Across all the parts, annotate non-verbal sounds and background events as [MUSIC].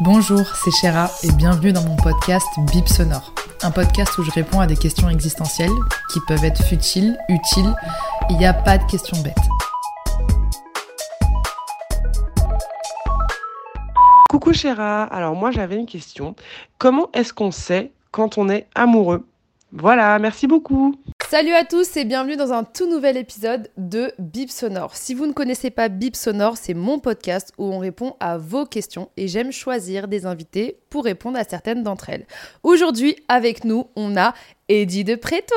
Bonjour, c'est Chéra et bienvenue dans mon podcast Bip Sonore. Un podcast où je réponds à des questions existentielles qui peuvent être futiles, utiles. Il n'y a pas de questions bêtes. Coucou Chéra, alors moi j'avais une question. Comment est-ce qu'on sait quand on est amoureux? Voilà, merci beaucoup. Salut à tous et bienvenue dans un tout nouvel épisode de Bip Sonore. Si vous ne connaissez pas Bip Sonore, c'est mon podcast où on répond à vos questions et j'aime choisir des invités pour répondre à certaines d'entre elles. Aujourd'hui, avec nous, on a Eddie de Preto.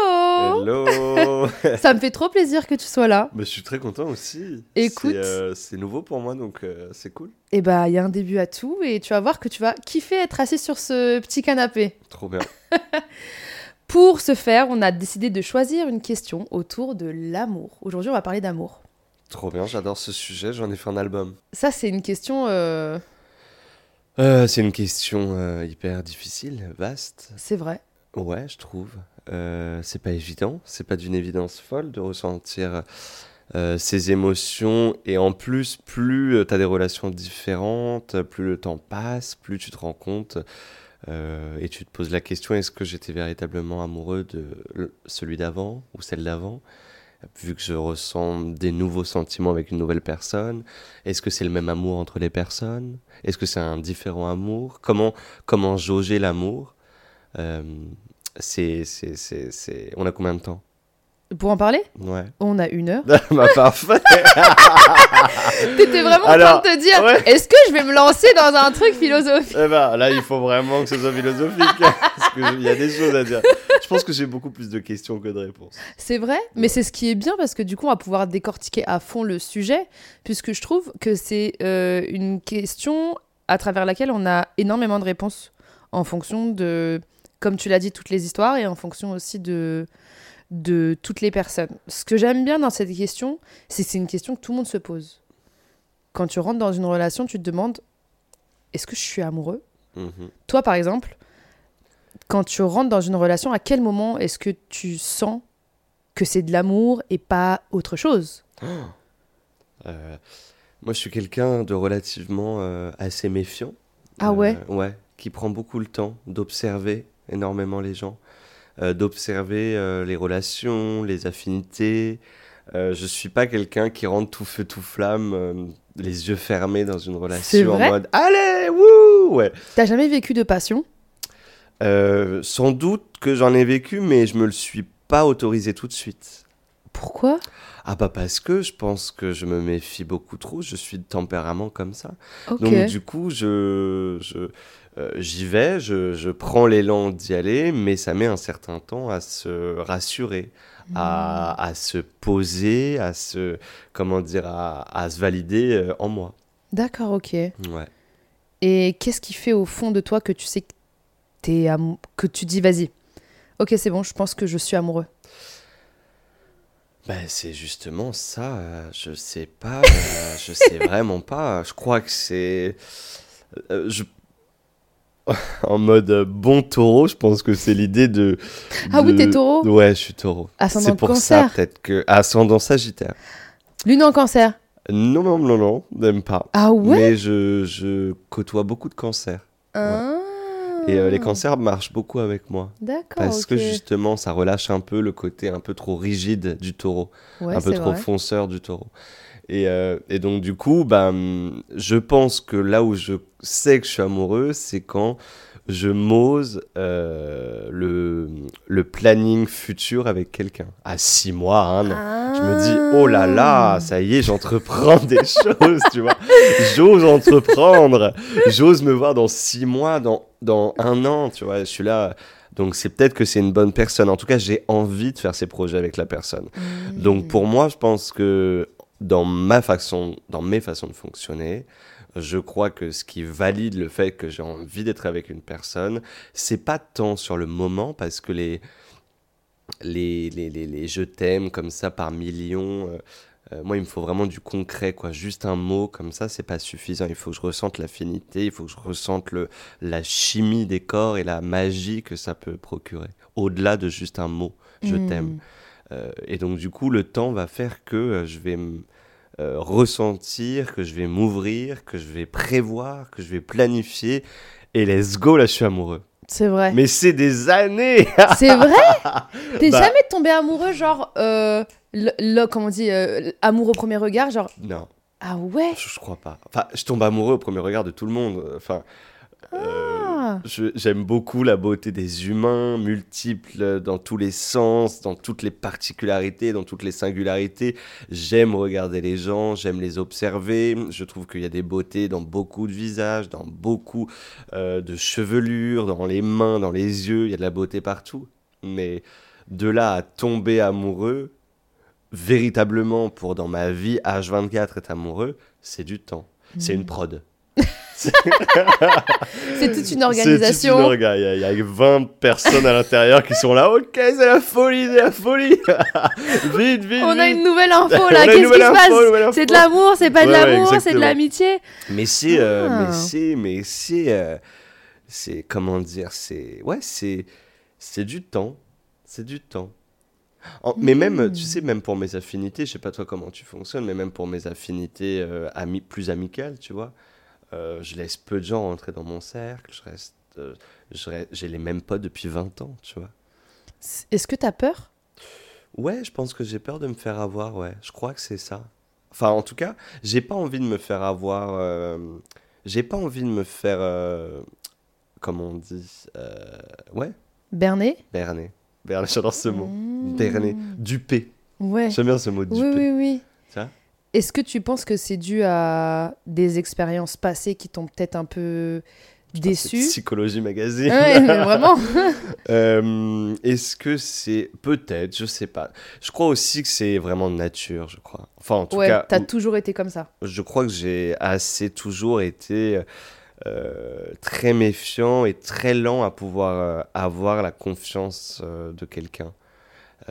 Hello [LAUGHS] Ça me fait trop plaisir que tu sois là. Bah, Je suis très content aussi. Écoute. C'est euh, nouveau pour moi, donc euh, c'est cool. Et bah, il y a un début à tout et tu vas voir que tu vas kiffer être assis sur ce petit canapé. Trop bien. [LAUGHS] Pour ce faire, on a décidé de choisir une question autour de l'amour. Aujourd'hui, on va parler d'amour. Trop bien, j'adore ce sujet, j'en ai fait un album. Ça, c'est une question, euh, Euh, c'est une question euh, hyper difficile, vaste. c'est vrai. Ouais, je trouve. C'est pas évident, c'est pas d'une évidence folle de ressentir ces émotions. Et en plus, plus tu as des relations différentes, plus le temps passe, plus tu te rends compte et tu te poses la question est-ce que j'étais véritablement amoureux de celui d'avant ou celle d'avant? Vu que je ressens des nouveaux sentiments avec une nouvelle personne, est-ce que c'est le même amour entre les personnes? Est-ce que c'est un différent amour? Comment, comment jauger l'amour? Euh, c'est, c'est... On a combien de temps? Pour en parler, Ouais. on a une heure. [LAUGHS] bah, parfait [LAUGHS] T'étais vraiment Alors, en train de te dire, ouais. est-ce que je vais me lancer dans un truc philosophique Eh ben, là, il faut vraiment que ce soit philosophique. [LAUGHS] parce qu'il y a des choses à dire. Je pense que j'ai beaucoup plus de questions que de réponses. C'est vrai, mais c'est ce qui est bien parce que du coup, on va pouvoir décortiquer à fond le sujet, puisque je trouve que c'est euh, une question à travers laquelle on a énormément de réponses en fonction de, comme tu l'as dit, toutes les histoires et en fonction aussi de, de toutes les personnes. Ce que j'aime bien dans cette question, c'est que c'est une question que tout le monde se pose. Quand tu rentres dans une relation, tu te demandes est-ce que je suis amoureux? Mhm. Toi, par exemple, quand tu rentres dans une relation, à quel moment est-ce que tu sens que c'est de l'amour et pas autre chose? [GASPS] Euh, moi, je suis quelqu'un de relativement euh, assez méfiant. Ah ouais? Euh, Ouais, qui prend beaucoup le temps d'observer énormément les gens, d'observer les relations, les affinités. Je suis pas quelqu'un qui rentre tout feu tout flamme, les yeux fermés dans une relation en mode allez wouh ouais. T'as jamais vécu de passion? Euh, sans doute que j'en ai vécu, mais je me le suis pas autorisé tout de suite. Pourquoi? Ah bah parce que je pense que je me méfie beaucoup trop, je suis de tempérament comme ça. Ok. Donc du coup, je, je, euh, j'y vais, je, je prends l'élan d'y aller, mais ça met un certain temps à se rassurer, à, Hmm. à se poser, à se, comment dire, à, à se valider euh, en moi. D'accord, ok. Ouais. Et qu'est-ce qui fait au fond de toi que tu sais que t'es amou- que tu dis vas-y, ok c'est bon, je pense que je suis amoureux. Ben, c'est justement ça, euh, je sais pas, euh, je sais [LAUGHS] vraiment pas. Je crois que c'est. euh, je... [LAUGHS] En mode euh, bon taureau, je pense que c'est l'idée de. Ah oui, de- t'es taureau Ouais, je suis taureau. Ascendant C'est pour cancer. ça, peut-être que. Ascendant sagittaire. Lune en cancer. Non, non, non, non, même pas. Ah ouais? Mais je, je côtoie beaucoup de cancers. Ah. Et euh, les cancers marchent beaucoup avec moi. D'accord. Parce que justement, ça relâche un peu le côté un peu trop rigide du taureau. Ouais, un peu trop vrai. fonceur du taureau. Et, euh, et donc, du coup, bah, je pense que là où je sais que je suis amoureux, c'est quand je m'ose euh, le, le planning futur avec quelqu'un. À six mois, un an. Je me dis, oh là Ah. là, ça y est, j'entreprends des [LAUGHS] choses, tu vois. J'ose entreprendre. J'ose me voir dans six mois, dans, dans un an, tu vois. Je suis là. Donc c'est peut-être que c'est une bonne personne. En tout cas, j'ai envie de faire ces projets avec la personne. Mmh. Donc pour moi, je pense que dans ma façon, dans mes façons de fonctionner, je crois que ce qui valide le fait que j'ai envie d'être avec une personne, c'est pas tant sur le moment parce que les les, les, les, les je t'aime comme ça par millions, euh, euh, moi il me faut vraiment du concret quoi. Juste un mot comme ça, c'est pas suffisant. Il faut que je ressente l'affinité, il faut que je ressente le la chimie des corps et la magie que ça peut procurer. Au-delà de juste un mot, je Mmh. t'aime. Euh, et donc du coup, le temps va faire que je vais euh, ressentir, que je vais m'ouvrir, que je vais prévoir, que je vais planifier. Et let's go, là, je suis amoureux. C'est vrai. Mais c'est des années [LAUGHS] C'est vrai T'es Bah. jamais tombé amoureux, genre, euh, le, le- comment on dit, euh, amour au premier regard, genre, Non, ah ouais je, je crois pas. Enfin, je tombe amoureux au premier regard de tout le monde. Enfin, euh, J'aime beaucoup la beauté des humains, multiples dans tous les sens, dans toutes les particularités, dans toutes les singularités. J'aime regarder les gens, j'aime les observer. Je trouve qu'il y a des beautés dans beaucoup de visages, dans beaucoup euh, de chevelures, dans les mains, dans les yeux. Il y a de la beauté partout. Mais de là à tomber amoureux, véritablement pour dans ma vie, H24 être amoureux, c'est du temps. C'est une prod. [LAUGHS] C'est toute une C'est toute organisation. une orga. Il y, a- il y a 20 personnes à l'intérieur qui sont là. Ok, c'est la folie, c'est la folie. [LAUGHS] vite, vite. On a une nouvelle info [LAUGHS] là, qu'est-ce qui se info, passe? C'est de l'amour, c'est pas de Ouais, ouais, l'amour, c'est de l'amitié? Mais c'est, euh, Ah. mais c'est, mais c'est, euh, c'est comment dire, c'est, ouais, c'est, c'est du temps, c'est du temps. En- Mais même, Mm. tu sais, même pour mes affinités, je sais pas toi comment tu fonctionnes, mais même pour mes affinités euh, ami- plus amicales, tu vois, euh, je laisse peu de gens rentrer dans mon cercle, je reste, euh, je re- j'ai les mêmes potes depuis 20 ans, tu vois. Est-ce que t'as peur? Ouais, je pense que j'ai peur de me faire avoir, ouais. Je crois que c'est ça. Enfin, en tout cas, j'ai pas envie de me faire avoir. euh, J'ai pas envie de me faire. Comment on dit Ouais, Berné berner. Berner, j'adore ce mot. Mmh. Berner. Duper. Ouais. J'aime bien ce mot, duper. Oui, oui, oui. Ça? Est-ce que tu penses que c'est dû à des expériences passées qui t'ont peut-être un peu déçu Psychologie magazine. Ouais, mais [LAUGHS] vraiment. Euh, Est-ce que c'est. Peut-être, je sais pas. Je crois aussi que c'est vraiment de nature, je crois. Enfin, en tout ouais, cas. t'as toujours été comme ça. je crois que j'ai assez toujours été euh, très méfiant et très lent à pouvoir euh, avoir la confiance euh, de quelqu'un.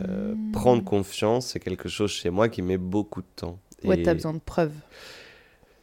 Euh, Mm. Prendre confiance, c'est quelque chose chez moi qui met beaucoup de temps. Ouais, t'as besoin de preuves.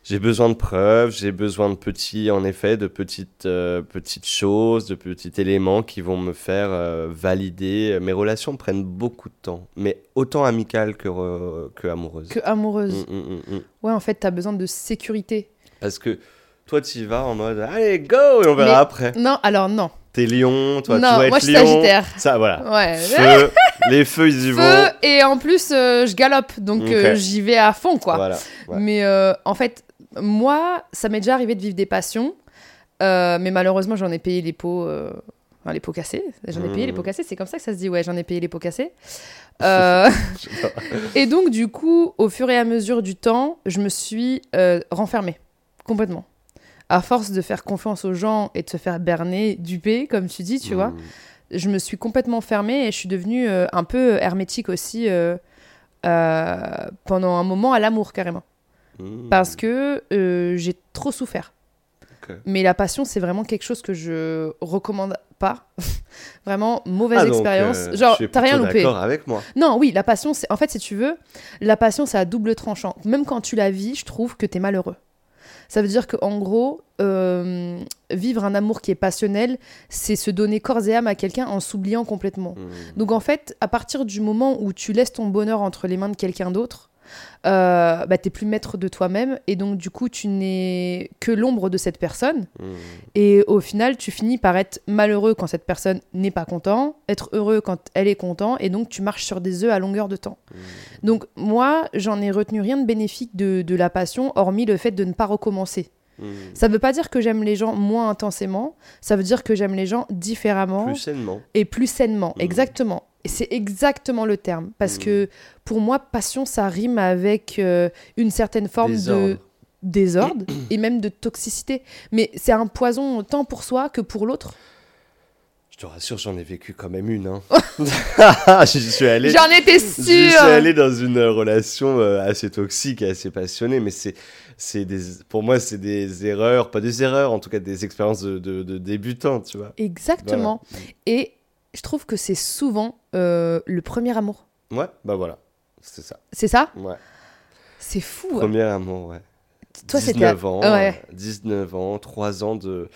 J'ai besoin de preuves, j'ai besoin de petits, en effet, de petites, euh, petites choses, de petits éléments qui vont me faire euh, valider. Mes relations prennent beaucoup de temps, mais autant amicales que, re- que amoureuses. Que amoureuse. Mm, mm, mm. Ouais, en fait, t'as besoin de sécurité. Parce que toi, tu y vas en mode allez, go, et on verra Mais- après. Non, alors non. T'es lion, toi, Non, tu vas moi, être je suis lion. Sagittaire. Ça, voilà. Ouais. Feu, [LAUGHS] les feux, ils y Feu, vont. et en plus, euh, je galope. Donc, Ok. euh, j'y vais à fond, quoi. Voilà. ouais. Mais euh, en fait, moi, ça m'est déjà arrivé de vivre des passions. euh, mais malheureusement, j'en ai payé les pots. euh, enfin, les pots cassés. J'en ai payé les Mhm. pots cassés. C'est comme ça que ça se dit. Ouais, j'en ai payé les pots cassés. [LAUGHS] Euh, [LAUGHS] et donc, du coup, au fur et à mesure du temps, je me suis euh, renfermée. Complètement. À force de faire confiance aux gens et de se faire berner, duper, comme tu dis, tu vois, Mm. je me suis complètement fermée et je suis devenue euh, un peu hermétique aussi euh, euh, pendant un moment à l'amour, carrément. Mm. Parce que euh, j'ai trop souffert. Mais la passion, c'est vraiment quelque chose que je recommande pas. [LAUGHS] vraiment, mauvaise Ah, expérience. euh, Genre, t'as rien loupé. d'accord avec moi. Non, oui, la passion, c'est. En fait, si tu veux, la passion, c'est à double tranchant. Même quand tu la vis, je trouve que t'es malheureux. Ça veut dire qu'en gros, euh, vivre un amour qui est passionnel, c'est se donner corps et âme à quelqu'un en s'oubliant complètement. Mm. Donc en fait, à partir du moment où tu laisses ton bonheur entre les mains de quelqu'un d'autre, euh, bah, t'es plus maître de toi-même et donc du coup tu n'es que l'ombre de cette personne Mm. et au final tu finis par être malheureux quand cette personne n'est pas content, être heureux quand elle est content et donc tu marches sur des œufs à longueur de temps. Mm. Donc moi j'en ai retenu rien de bénéfique de, de la passion hormis le fait de ne pas recommencer. Mm. Ça veut pas dire que j'aime les gens moins intensément, ça veut dire que j'aime les gens différemment Plus sainement. et plus sainement. Exactement. Et c'est exactement le terme. Parce Mhm. que pour moi, passion, ça rime avec euh, une certaine forme de Désordre. et [CLEARS THROAT] même de toxicité. Mais c'est un poison tant pour soi que pour l'autre? Je te rassure, j'en ai vécu quand même une. Hein. [LAUGHS] [LAUGHS] je suis allé. J'en étais Je sûre. suis allé dans une relation euh, assez toxique et assez passionnée, mais c'est, c'est des, pour moi, c'est des erreurs, pas des erreurs, en tout cas des expériences de, de, de débutants, tu vois. Exactement. Et je trouve que c'est souvent euh, le premier amour. Ouais, bah voilà, c'est ça. C'est ça? Ouais. C'est fou. hein. Premier amour, ouais. Toi, c'était. 19 ans, Ouais. euh, 19 ans, 3 ans de,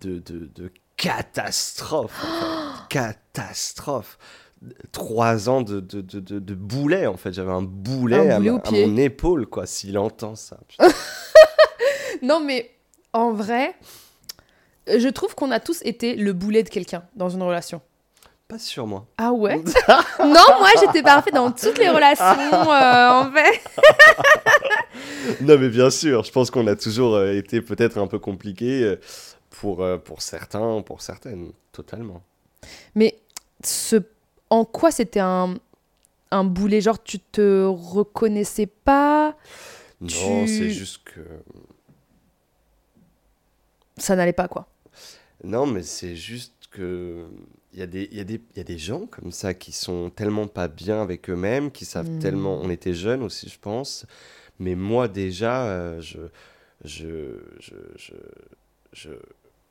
de, de, de catastrophe. en [GASPS] fait. catastrophe. 3 ans de, de, de, de, boulet, en fait. J'avais un boulet, Un boulet à, à mon épaule, quoi, s'il entend ça. [LAUGHS] Non, mais en vrai, je trouve qu'on a tous été le boulet de quelqu'un dans une relation. Pas sur moi. Ah ouais [LAUGHS] Non, moi j'étais parfaite dans toutes les relations, euh, en fait. Non, mais bien sûr, je pense qu'on a toujours euh, été peut-être un peu compliqué euh, pour, pour certains, pour certaines, totalement. Mais ce... en quoi c'était un... un boulet? Genre, tu te reconnaissais pas? Non, Tu- c'est juste que. Ça n'allait pas, quoi. Non, mais c'est juste que. Il y, a des, il, y a des, il y a des gens comme ça qui sont tellement pas bien avec eux-mêmes, qui savent Mm. tellement. On était jeunes aussi, je pense. Mais moi, déjà, euh, je, je, je, je, je,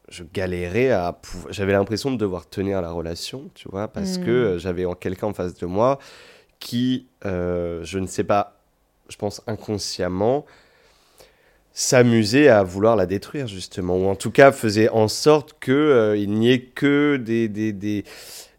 je galérais à. J'avais l'impression de devoir tenir la relation, tu vois, parce Mm. que euh, j'avais en- quelqu'un en face de moi qui, euh, je ne sais pas, je pense inconsciemment, s'amusait à vouloir la détruire justement ou en tout cas faisait en sorte que euh, il n'y ait que des des, des,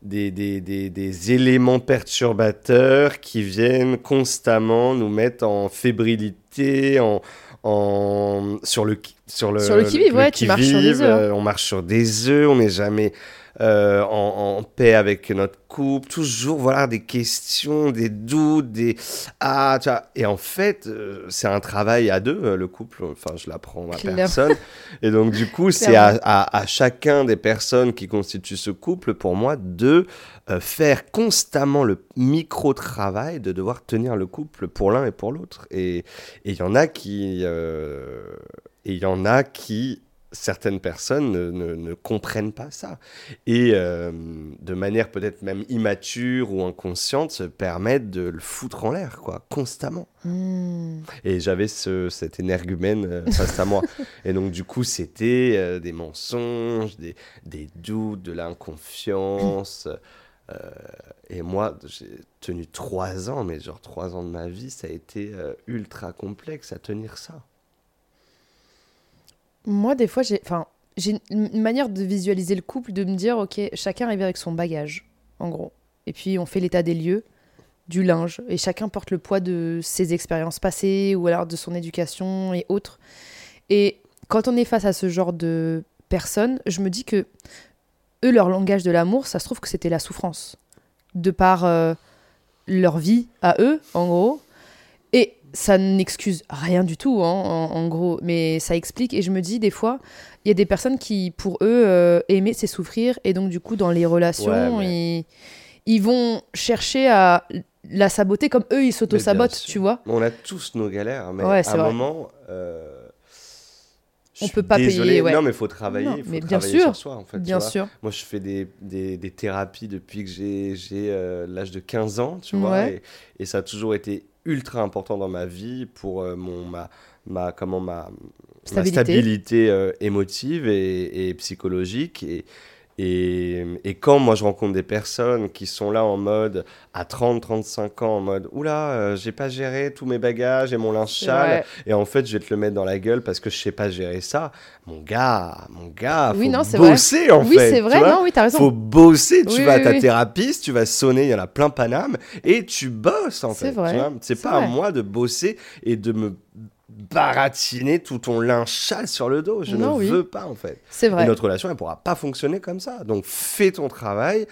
des, des, des- des éléments perturbateurs qui viennent constamment nous mettre en fébrilité en, en sur le qui- sur le Sur le qui-vive, ouais, tu marches sur des œufs, hein. euh, on marche sur des œufs on n'est jamais euh, en, en paix avec notre couple, toujours voilà des questions, des doutes, des ah tu vois. et en fait euh, c'est un travail à deux euh, le couple, enfin je l'apprends à personne. Et donc du coup c'est à, à, à chacun des personnes qui constituent ce couple pour moi de euh, faire constamment le micro travail de devoir tenir le couple pour l'un et pour l'autre. Et et il y en a qui et il y en a qui certaines personnes ne, ne- ne comprennent pas ça. Et euh, de manière peut-être même immature ou inconsciente se permettent de le foutre en l'air quoi constamment. Hmm. et j'avais ce, cet énergumène euh, face à moi. Et donc du coup c'était euh, des mensonges des, des doutes de l'inconfiance et moi j'ai tenu trois ans mais genre trois ans de ma vie ça a été ultra complexe à tenir ça Moi, des fois, j'ai enfin, j'ai une manière de visualiser le couple, de me dire, ok, chacun arrive avec son bagage, en gros. Et puis, on fait l'état des lieux, du linge, et chacun porte le poids de ses expériences passées, ou alors de son éducation et autres. Et quand on est face à ce genre de personnes, je me dis que eux, leur langage de l'amour, ça se trouve que c'était la souffrance. De par euh, leur vie à eux, en gros. Et ça n'excuse rien du tout, hein, en, en gros, mais ça explique. Et je me dis, des fois, il y a des personnes qui, pour eux, euh, aimer, c'est souffrir. Et donc, du coup, dans les relations, Ouais, ils, ils vont chercher à la saboter comme eux, ils s'auto-sabotent, sûr. tu vois. On a tous nos galères, mais Ouais, à un vrai. moment, euh, je On peut pas désolé. payer, ouais. Non, mais il faut travailler, Non, faut mais bien travailler sûr, sur soi, en fait. Bien sûr. Moi, je fais des, des, des thérapies depuis que j'ai j'ai, euh, l'âge de 15 ans, tu vois, et ça a toujours été ultra important dans ma vie pour euh, mon, ma, ma, comment, ma, ma Stabilité. stabilité euh, émotive et, et psychologique. Et, et, et quand moi je rencontre des personnes qui sont là en mode à 30-35 ans, en mode oula, euh, j'ai pas géré tous mes bagages et mon linge C'est sale, vrai. et en fait je vais te le mettre dans la gueule parce que je sais pas gérer ça. Mon gars, mon gars, Oui, faut non, c'est vrai. bosser en oui, fait. c'est tu vrai, non, oui, t'as raison. faut bosser, tu Oui, vas à oui, ta oui. thérapeute, tu vas sonner, il y en a plein Paname, et tu bosses en C'est fait. vrai, tu vois. C'est c'est pas à vrai. moi de bosser et de me baratiner tout ton linge sale sur le dos. Je Non, ne oui. veux pas en fait. C'est Et vrai. notre relation, elle pourra pas fonctionner comme ça. Donc fais ton travail.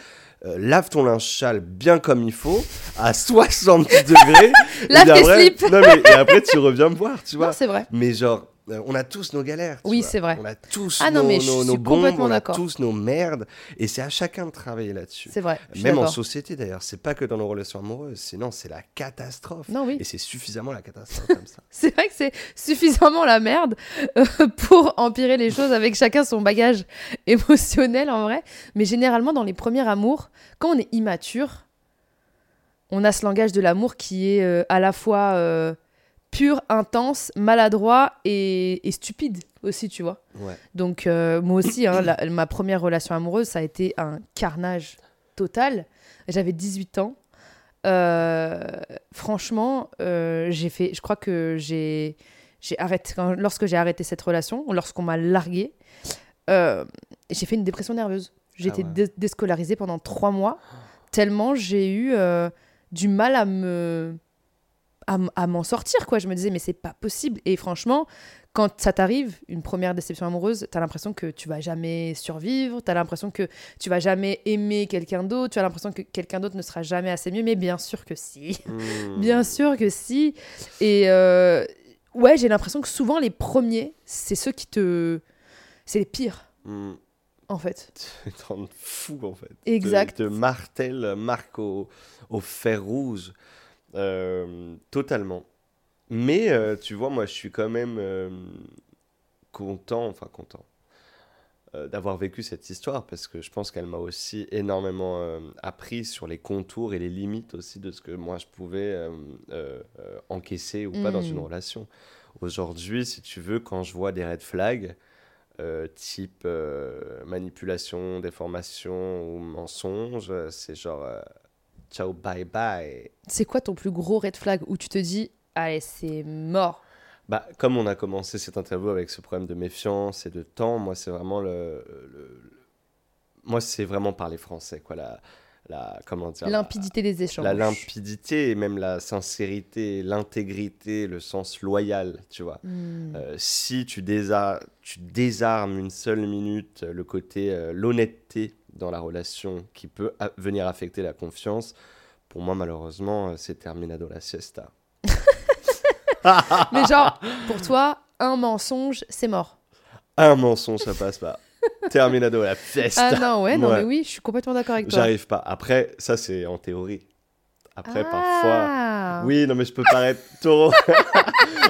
euh, lave ton linge sale bien comme il faut, à [LAUGHS] 60 degrés. et Lave tes après- slips. Non, mais, et après, tu reviens me voir, tu vois. Non, c'est vrai. Mais genre, euh, on a tous nos galères. Oui, c'est vrai. On a tous Ah nos, non, mais je nos, suis nos bombes, complètement on a tous nos merdes. Et c'est à chacun de travailler là-dessus. C'est vrai. Même en société d'ailleurs, c'est pas que dans nos relations amoureuses, sinon c'est la catastrophe. Non, oui. Et c'est suffisamment la catastrophe comme ça. [LAUGHS] C'est vrai que c'est suffisamment la merde euh, pour empirer les choses avec chacun son bagage [LAUGHS] émotionnel en vrai. Mais généralement, dans les premiers amours, quand on est immature, on a ce langage de l'amour qui est euh, à la fois pur, intense, maladroit et, et stupide aussi, tu vois. Ouais. Donc euh, moi aussi, hein, la- ma première relation amoureuse, ça a été un carnage total. J'avais 18 ans. Euh, franchement, euh, j'ai fait, je crois que j'ai, j'ai arrêté quand- lorsque j'ai arrêté cette relation, lorsqu'on m'a largué, euh, j'ai fait une dépression nerveuse. J'ai Ah été ouais. dé- déscolarisée pendant trois mois, tellement j'ai eu du mal à me à, m'en sortir quoi je me disais mais c'est pas possible et franchement quand ça t'arrive une première déception amoureuse t'as l'impression que tu vas jamais survivre t'as l'impression que tu vas jamais aimer quelqu'un d'autre tu as l'impression que quelqu'un d'autre ne sera jamais assez mieux mais bien sûr que si [LAUGHS] Hmm. bien sûr que si et euh, ouais j'ai l'impression que souvent les premiers c'est ceux qui te c'est les pires Hmm. en fait [LAUGHS] Ils te rendent fou en fait. Exact. Te, te martèle, marque au, au fer rouge. Euh, totalement. Mais euh, tu vois, moi je suis quand même euh, content, enfin content, d'avoir vécu cette histoire parce que je pense qu'elle m'a aussi énormément appris sur les contours et les limites aussi de ce que moi je pouvais encaisser ou pas dans Mm. une relation. Aujourd'hui, si tu veux, quand je vois des red flags, euh, type euh, manipulation, déformation ou mensonge, c'est genre euh, ciao, bye bye. c'est quoi ton plus gros red flag où tu te dis allez c'est mort? Bah, comme on a commencé cette interview avec ce problème de méfiance et de temps, moi c'est vraiment le, le- le- moi c'est vraiment parler français quoi, la, la comment dire, la- limpidité des échanges la limpidité et même la sincérité, l'intégrité, le sens loyal, tu vois. Hmm. Euh, si tu, désa- tu désarmes une seule minute euh, le côté, euh, l'honnêteté dans la relation qui peut venir affecter la confiance, pour moi, malheureusement, euh, c'est terminado la siesta. [LAUGHS] Mais genre, pour toi, un mensonge, c'est mort. Un mensonge, ça passe pas. terminado la fiesta. Ah non, ouais, non, mais oui, je suis complètement d'accord avec toi. J'arrive pas. Après, ça, c'est en théorie. Après, parfois. Ah. Oui, non, mais je peux paraître taureau. [LAUGHS]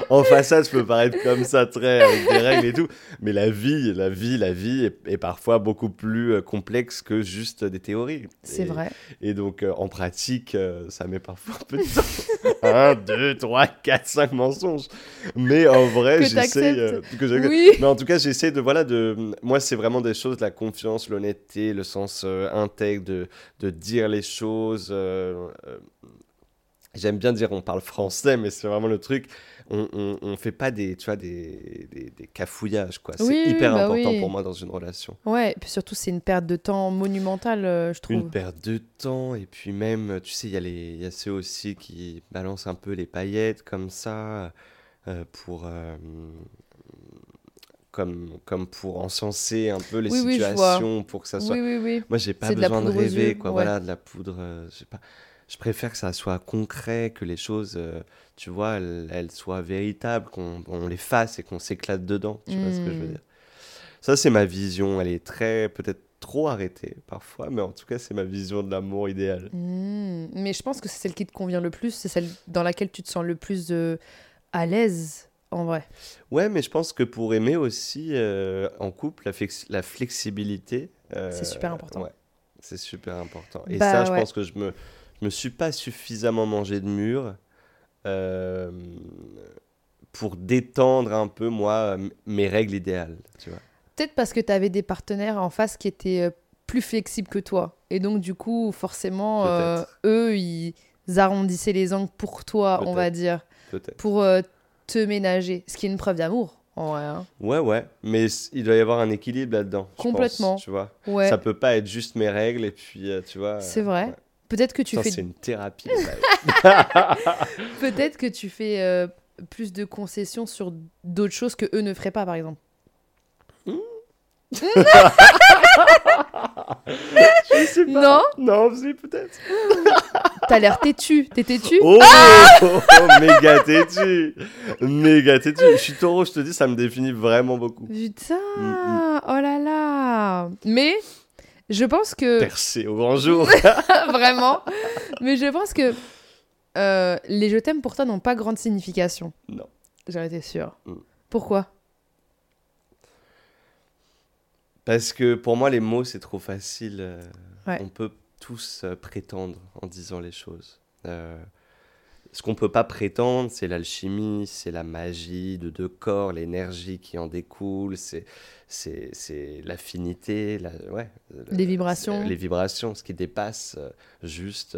en façade, je peux paraître comme ça, très avec des règles et tout. Mais la vie, la vie, la vie est, est parfois beaucoup plus euh, complexe que juste des théories. C'est vrai. Et donc, euh, en pratique, euh, ça met parfois un peu de temps. [LAUGHS] un, deux, trois, quatre, cinq mensonges. Mais en vrai, j'essaie. Oui. Mais en tout cas, j'essaie de. Voilà, de. Moi, c'est vraiment des choses, la confiance, l'honnêteté, le sens intègre de, de dire les choses. J'aime bien dire on parle français, mais c'est vraiment le truc. On, on, on fait pas des, tu vois, des, des, des cafouillages, quoi. C'est Oui, hyper bah important oui. pour moi dans une relation. Ouais, et puis surtout, c'est une perte de temps monumentale, euh, je trouve. Une perte de temps, et puis même, tu sais, il y, a les- y a ceux aussi qui balancent un peu les paillettes comme ça, euh, pour. euh, comme, comme pour encenser un peu les situations, pour que ça soit. Oui, oui, oui. Moi, j'ai pas de besoin de rêver, yeux, quoi. ouais. Voilà, de la poudre. je sais pas. Je préfère que ça soit concret, que les choses, euh, tu vois, elles, elles soient véritables, qu'on on les fasse et qu'on s'éclate dedans. Tu vois ce que je veux Mm. dire? Ça, c'est ma vision. Elle est très, peut-être trop arrêtée parfois, mais en tout cas, c'est ma vision de l'amour idéal. Hmm, Mais je pense que c'est celle qui te convient le plus, c'est celle dans laquelle tu te sens le plus euh, à l'aise, en vrai. Ouais, mais je pense que pour aimer aussi euh, en couple, la, flex- la flexibilité. C'est super important. Ouais, c'est super important. Et Bah, ça, je ouais. pense que je me, je me suis pas suffisamment mangé de mur euh, pour détendre un peu, moi, mes règles idéales. Tu vois. Peut-être parce que tu avais des partenaires en face qui étaient euh, plus flexibles que toi. Et donc, du coup, forcément, euh, eux, ils arrondissaient les angles pour toi, on va dire, pour euh, te ménager. Ce qui est une preuve d'amour, en vrai. hein. Ouais, ouais, mais il doit y avoir un équilibre là-dedans. je pense, Complètement. tu vois. Ouais, Ça peut pas être juste mes règles et puis, euh, tu vois. c'est vrai. ouais. Peut-être que tu Putain, fais, C'est une thérapie. [LAUGHS] peut-être que tu fais euh, plus de concessions sur d'autres choses que eux ne feraient pas, par exemple. [LAUGHS] Je sais pas. Non Non, si, peut-être. [LAUGHS] T'as l'air têtu. T'es têtu Oh, oh, méga têtu. Méga têtu. Je suis taureau, je te dis, ça me définit vraiment beaucoup. Putain, Mm, oh là là. Mais je pense que Percé au grand jour. [LAUGHS] vraiment. Mais je pense que euh, les je t'aime pour toi n'ont pas grande signification. Non. J'en étais sûre. Mm. Pourquoi? Parce que pour moi, les mots, c'est trop facile. euh, Ouais. On peut tous euh, prétendre en disant les choses. Euh, ce qu'on peut pas prétendre, c'est l'alchimie, c'est la magie de deux corps, l'énergie qui en découle, c'est c'est c'est l'affinité, la, ouais, Les vibrations. les vibrations, ce qui dépasse euh, juste.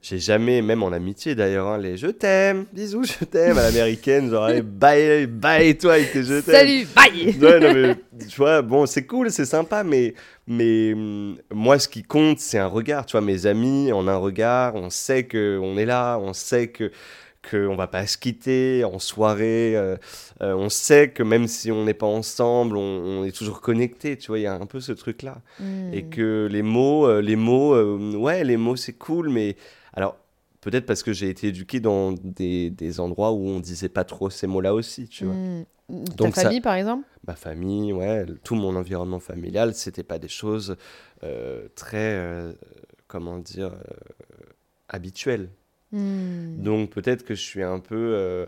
J'ai jamais, même en amitié d'ailleurs, hein, les je t'aime, bisous, je t'aime à l'américaine, genre allez, bye, bye toi avec tes je t'aime. Salut, bye Ouais, non, mais tu vois, bon, c'est cool, c'est sympa, mais, mais hum, moi, ce qui compte, c'est un regard. Tu vois, mes amis, en un regard, on sait qu'on est là, on sait que qu'on va pas se quitter en soirée, euh, euh, on sait que même si on n'est pas ensemble, on, on est toujours connecté, tu vois, il y a un peu ce truc-là. Mm. Et que les mots, euh, les mots, ouais, les mots, c'est cool, mais alors, peut-être parce que j'ai été éduqué dans des, des endroits où on disait pas trop ces mots-là aussi, tu vois Mm. Donc Ta ça- famille, par exemple? Ma famille, ouais, tout mon environnement familial, c'était pas des choses euh, très, euh, comment dire, euh, habituelles. Mm. Donc peut-être que je suis un peu,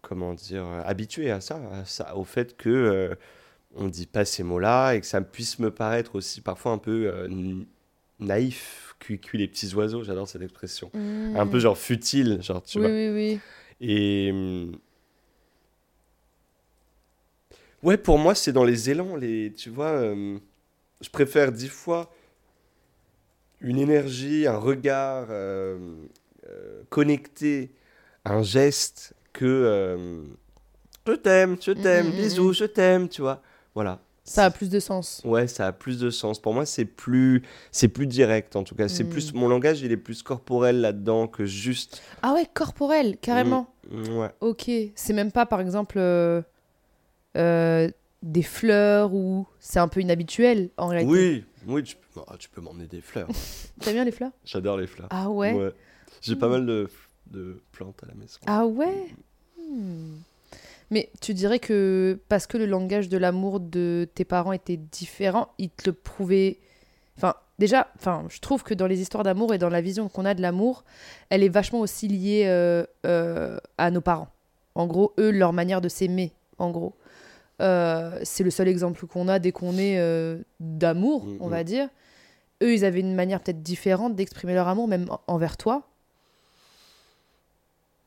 comment dire, habitué à ça, à ça, au fait que on dit pas ces mots-là et que ça puisse me paraître aussi parfois un peu naïf, cuit, cuit les petits oiseaux, j'adore cette expression. Mm. Un peu genre futile, genre tu oui, vois. oui, oui. Et. hum, Ouais, pour moi, c'est dans les élans. Les, tu vois, euh, je préfère dix fois une énergie, un regard euh, euh, connecté, un geste que. je t'aime, je t'aime, Mm, mm, bisous, je t'aime, tu vois. Voilà. Ça a plus de sens. Ouais, ça a plus de sens. Pour moi, c'est plus, c'est plus direct en tout cas. C'est Mm. plus mon langage, il est plus corporel là-dedans que juste. Ah ouais, corporel, carrément. Mm, Ouais. Ok. C'est même pas, par exemple, euh, euh, des fleurs ou c'est un peu inhabituel en réalité. Oui, oui, tu peux, tu peux m'emmener des fleurs. [LAUGHS] T'aimes bien les fleurs? J'adore les fleurs. Ah ouais? J'ai pas mal de, de plantes à la maison. Ah ouais? Hmm. Mais tu dirais que parce que le langage de l'amour de tes parents était différent, ils te le prouvaient? Enfin, déjà, enfin, je trouve que dans les histoires d'amour et dans la vision qu'on a de l'amour, elle est vachement aussi liée euh, euh, à nos parents. En gros, eux, leur manière de s'aimer, en gros. Euh, c'est le seul exemple qu'on a dès qu'on est d'amour, Mm, on mm. va dire. Eux, ils avaient une manière peut-être différente d'exprimer leur amour, même en- envers toi.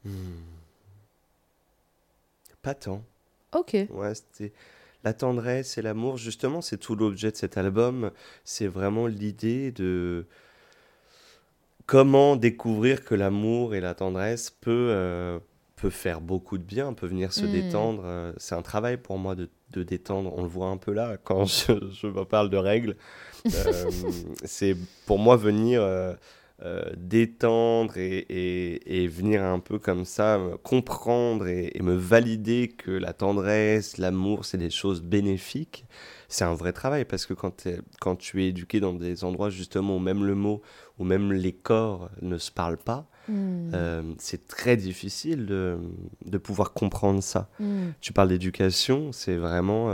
Hmm. Pas tant. Ok. Ouais, c'était la tendresse et l'amour. Justement, c'est tout l'objet de cet album. C'est vraiment l'idée de comment découvrir que l'amour et la tendresse peut, euh, peut faire beaucoup de bien, peut venir se Mm. détendre. Euh, C'est un travail pour moi de, de détendre. On le voit un peu là [LAUGHS] quand je, je me parle de règles. Euh, [LAUGHS] c'est pour moi venir euh, euh, détendre et, et- et venir un peu comme ça comprendre et, et me valider que la tendresse, l'amour, c'est des choses bénéfiques. C'est un vrai travail parce que quand, quand tu es éduqué dans des endroits justement où même le mot ou même les corps ne se parlent pas, Hmm. euh, c'est très difficile de, de pouvoir comprendre ça. Hmm. Tu parles d'éducation, c'est vraiment...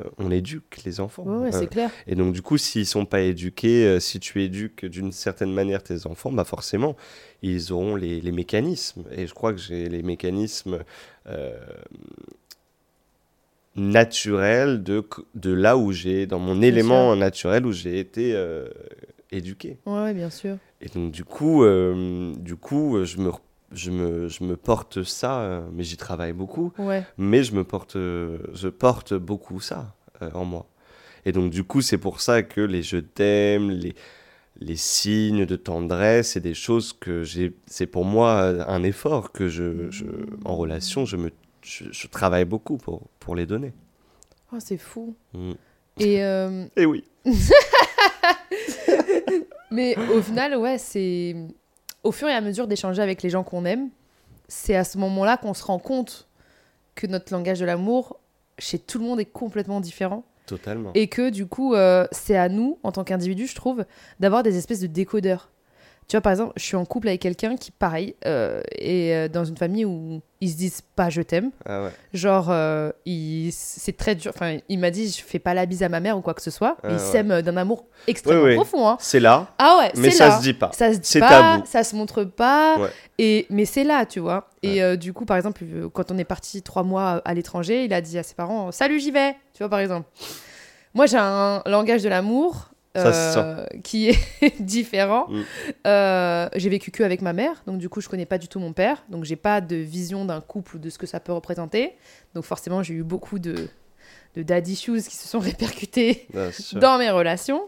euh, on éduque les enfants. C'est clair. et donc, du coup, s'ils sont pas éduqués, euh, si tu éduques d'une certaine manière tes enfants, bah forcément, ils auront les, les mécanismes. Et je crois que j'ai les mécanismes euh, naturels de, de là où j'ai, dans mon élément naturel où j'ai été euh, éduqué. Ouais, ouais, bien sûr. Et donc, du coup, euh, du coup je, me, je, me, je me porte ça, euh, mais j'y travaille beaucoup Ouais. mais je me porte, je porte beaucoup ça euh, en moi. Et donc du coup, c'est pour ça que les je t'aime, les, les signes de tendresse, c'est des choses que j'ai, c'est pour moi euh, un effort que je, je en relation, je me, je, je travaille beaucoup pour pour les donner. Oh, c'est fou. Mm. Et euh, [LAUGHS] Et oui. [LAUGHS] mais au final, ouais, c'est au fur et à mesure d'échanger avec les gens qu'on aime, c'est à ce moment-là qu'on se rend compte que notre langage de l'amour chez tout le monde est complètement différent. Totalement. Et que du coup, euh, c'est à nous, en tant qu'individu, je trouve, d'avoir des espèces de décodeurs. Tu vois, par exemple, je suis en couple avec quelqu'un qui, pareil, euh, est euh, dans une famille où ils se disent pas je t'aime. Ah ouais. Genre, euh, il- c'est très dur. Enfin, il m'a dit, je fais pas la bise à ma mère ou quoi que ce soit. Ah ils ouais. s'aiment d'un amour extrêmement profond. Hein. C'est là, Ah ouais, mais ça là. se dit pas. Ça se dit C'est pas, tabou. ça se montre pas. Ouais. Et mais c'est là, tu vois. Et euh, du coup, par exemple, quand on est parti trois mois à l'étranger, il a dit à ses parents "Salut, j'y vais." Tu vois, par exemple. Moi, j'ai un langage de l'amour Ça euh, qui est [LAUGHS] différent. Mm. Euh, j'ai vécu que avec ma mère, donc du coup, je connais pas du tout mon père, donc j'ai pas de vision d'un couple ou de ce que ça peut représenter. Donc forcément, j'ai eu beaucoup de de daddy issues qui se sont [LAUGHS] répercutés Bien sûr. dans mes relations.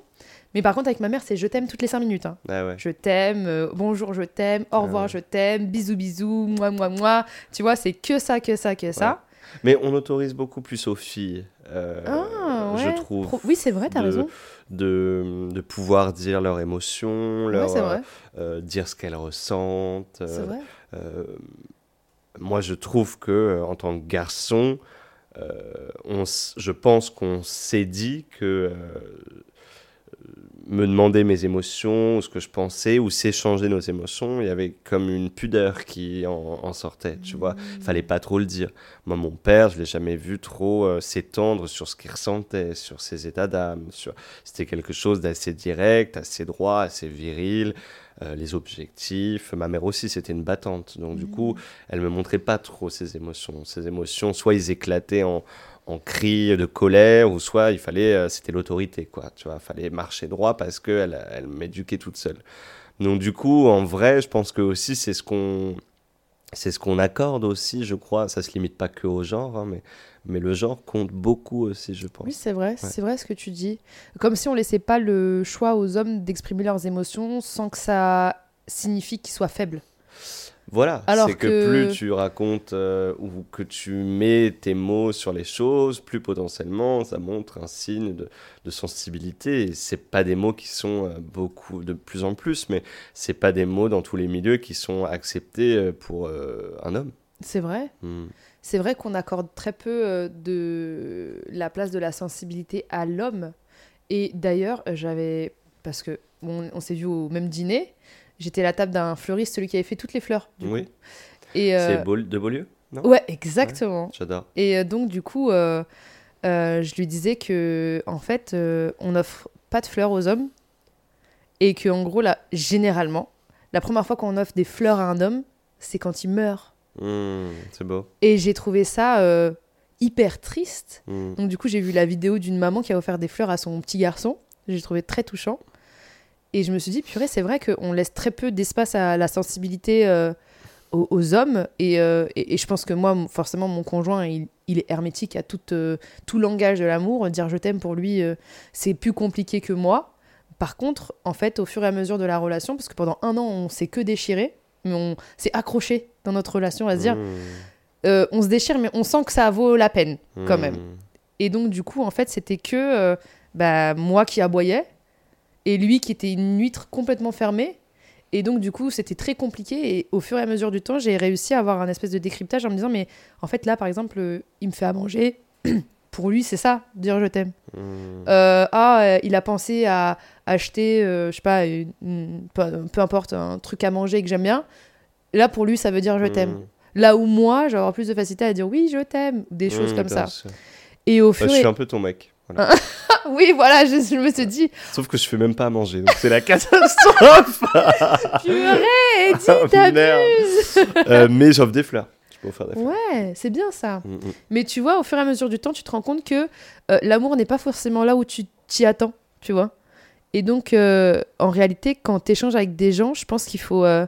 Mais par contre, avec ma mère, c'est je t'aime toutes les cinq minutes. hein. Ah ouais. Je t'aime, euh, bonjour, je t'aime, au revoir, ouais. je t'aime, bisous, bisous, moi, moi, moi. Tu vois, c'est que ça, que ça, que ça. Mais on autorise beaucoup plus aux filles, Ah, ouais. je trouve, Pro- Oui, c'est vrai, t'as de- raison. de, de pouvoir dire leurs émotions, leur, vrai. euh, dire ce qu'elles ressentent. C'est euh, vrai. euh, moi, je trouve que euh, en tant que garçon, euh, on, je pense qu'on s'est dit que euh, me demander mes émotions, ou ce que je pensais, ou s'échanger nos émotions, il y avait comme une pudeur qui en, en sortait, tu vois. Fallait pas trop le dire. Moi, mon père, je l'ai jamais vu trop euh, s'étendre sur ce qu'il ressentait, sur ses états d'âme. Sur... C'était quelque chose d'assez direct, assez droit, assez viril. euh, les objectifs. Ma mère aussi, c'était une battante. Donc, du coup, elle me montrait pas trop ses émotions. Ses émotions, soit ils éclataient en, en cris de colère, ou soit il fallait, euh, c'était l'autorité, quoi. Tu vois, fallait marcher droit parce qu'elle elle m'éduquait toute seule. Donc, du coup, en vrai, je pense que aussi, c'est ce qu'on. C'est ce qu'on accorde aussi, je crois. Ça se limite pas que au genre, hein, mais, mais le genre compte beaucoup aussi, je pense. Oui, c'est vrai, c'est vrai ce que tu dis. Comme si on laissait pas le choix aux hommes d'exprimer leurs émotions sans que ça signifie qu'ils soient faibles. Voilà, c'est que, que- plus tu racontes euh, ou que tu mets tes mots sur les choses, plus potentiellement ça montre un signe de, de sensibilité. C'est pas des mots qui sont euh, beaucoup de plus en plus, mais c'est pas des mots dans tous les milieux qui sont acceptés euh, pour euh, un homme. C'est vrai. Hmm. C'est vrai qu'on accorde très peu de la place de la sensibilité à l'homme. Et d'ailleurs, j'avais. Parce que on, on s'est vu au même dîner. J'étais à la table d'un fleuriste, celui qui avait fait toutes les fleurs. du Oui, coup. Et, euh, c'est Beau- de Beaulieu, non? Ouais, exactement. J'adore. Et euh, donc, du coup, euh, euh, je lui disais que, en fait, euh, on n'offre pas de fleurs aux hommes. Et que, en gros, là, généralement, la première fois qu'on offre des fleurs à un homme, c'est quand il meurt. Hmm, c'est beau. Et j'ai trouvé ça euh, hyper triste. Hmm. Donc, du coup, j'ai vu la vidéo d'une maman qui a offert des fleurs à son petit garçon. J'ai trouvé très touchant. Et je me suis dit, purée, c'est vrai qu'on laisse très peu d'espace à la sensibilité euh, aux, aux hommes. Et, euh, et, et je pense que moi, forcément, mon conjoint, il, il est hermétique à tout, euh, tout langage de l'amour. Dire je t'aime pour lui, c'est plus compliqué que moi. Par contre, en fait, au fur et à mesure de la relation, parce que pendant un an, on s'est que déchiré, mais on s'est accroché dans notre relation à se dire, euh, on se déchire, mais on sent que ça vaut la peine quand Hmm. même. Et donc, du coup, en fait, c'était que bah, moi qui aboyais et lui qui était une huître complètement fermée. Et donc, du coup, c'était très compliqué. Et au fur et à mesure du temps, j'ai réussi à avoir un espèce de décryptage en me disant, mais en fait, là, par exemple, euh, il me fait à manger. [CLEARS THROAT] Pour lui, c'est ça, dire je t'aime. Hmm. Euh, ah, euh, il a pensé à acheter, euh, je sais pas, une- une- peu, peu importe, un truc à manger que j'aime bien. Là, pour lui, ça veut dire je t'aime. Hmm. Là où moi, avoir plus de facilité à dire oui, je t'aime, des choses Hmm, comme ça. sûr. Et au Bah, fur je et suis un peu ton mec. Voilà. [LAUGHS] Oui, voilà, je, je me suis dit, Sauf que je fais même pas à manger, donc c'est la [LAUGHS] catastrophe. [LAUGHS] purée, Oh, t'abuses Euh, mais j'offre des fleurs. Je peux offrir des fleurs. Ouais, c'est bien ça. Mm, mm. Mais tu vois, au fur et à mesure du temps, tu te rends compte que euh, l'amour n'est pas forcément là où tu t'y attends, tu vois. Et donc, euh, en réalité, quand tu échanges avec des gens, je pense qu'il faut euh,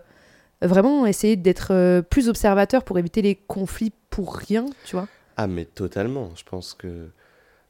vraiment essayer d'être plus observateur pour éviter les conflits pour rien, tu vois. Ah, mais totalement. Je pense que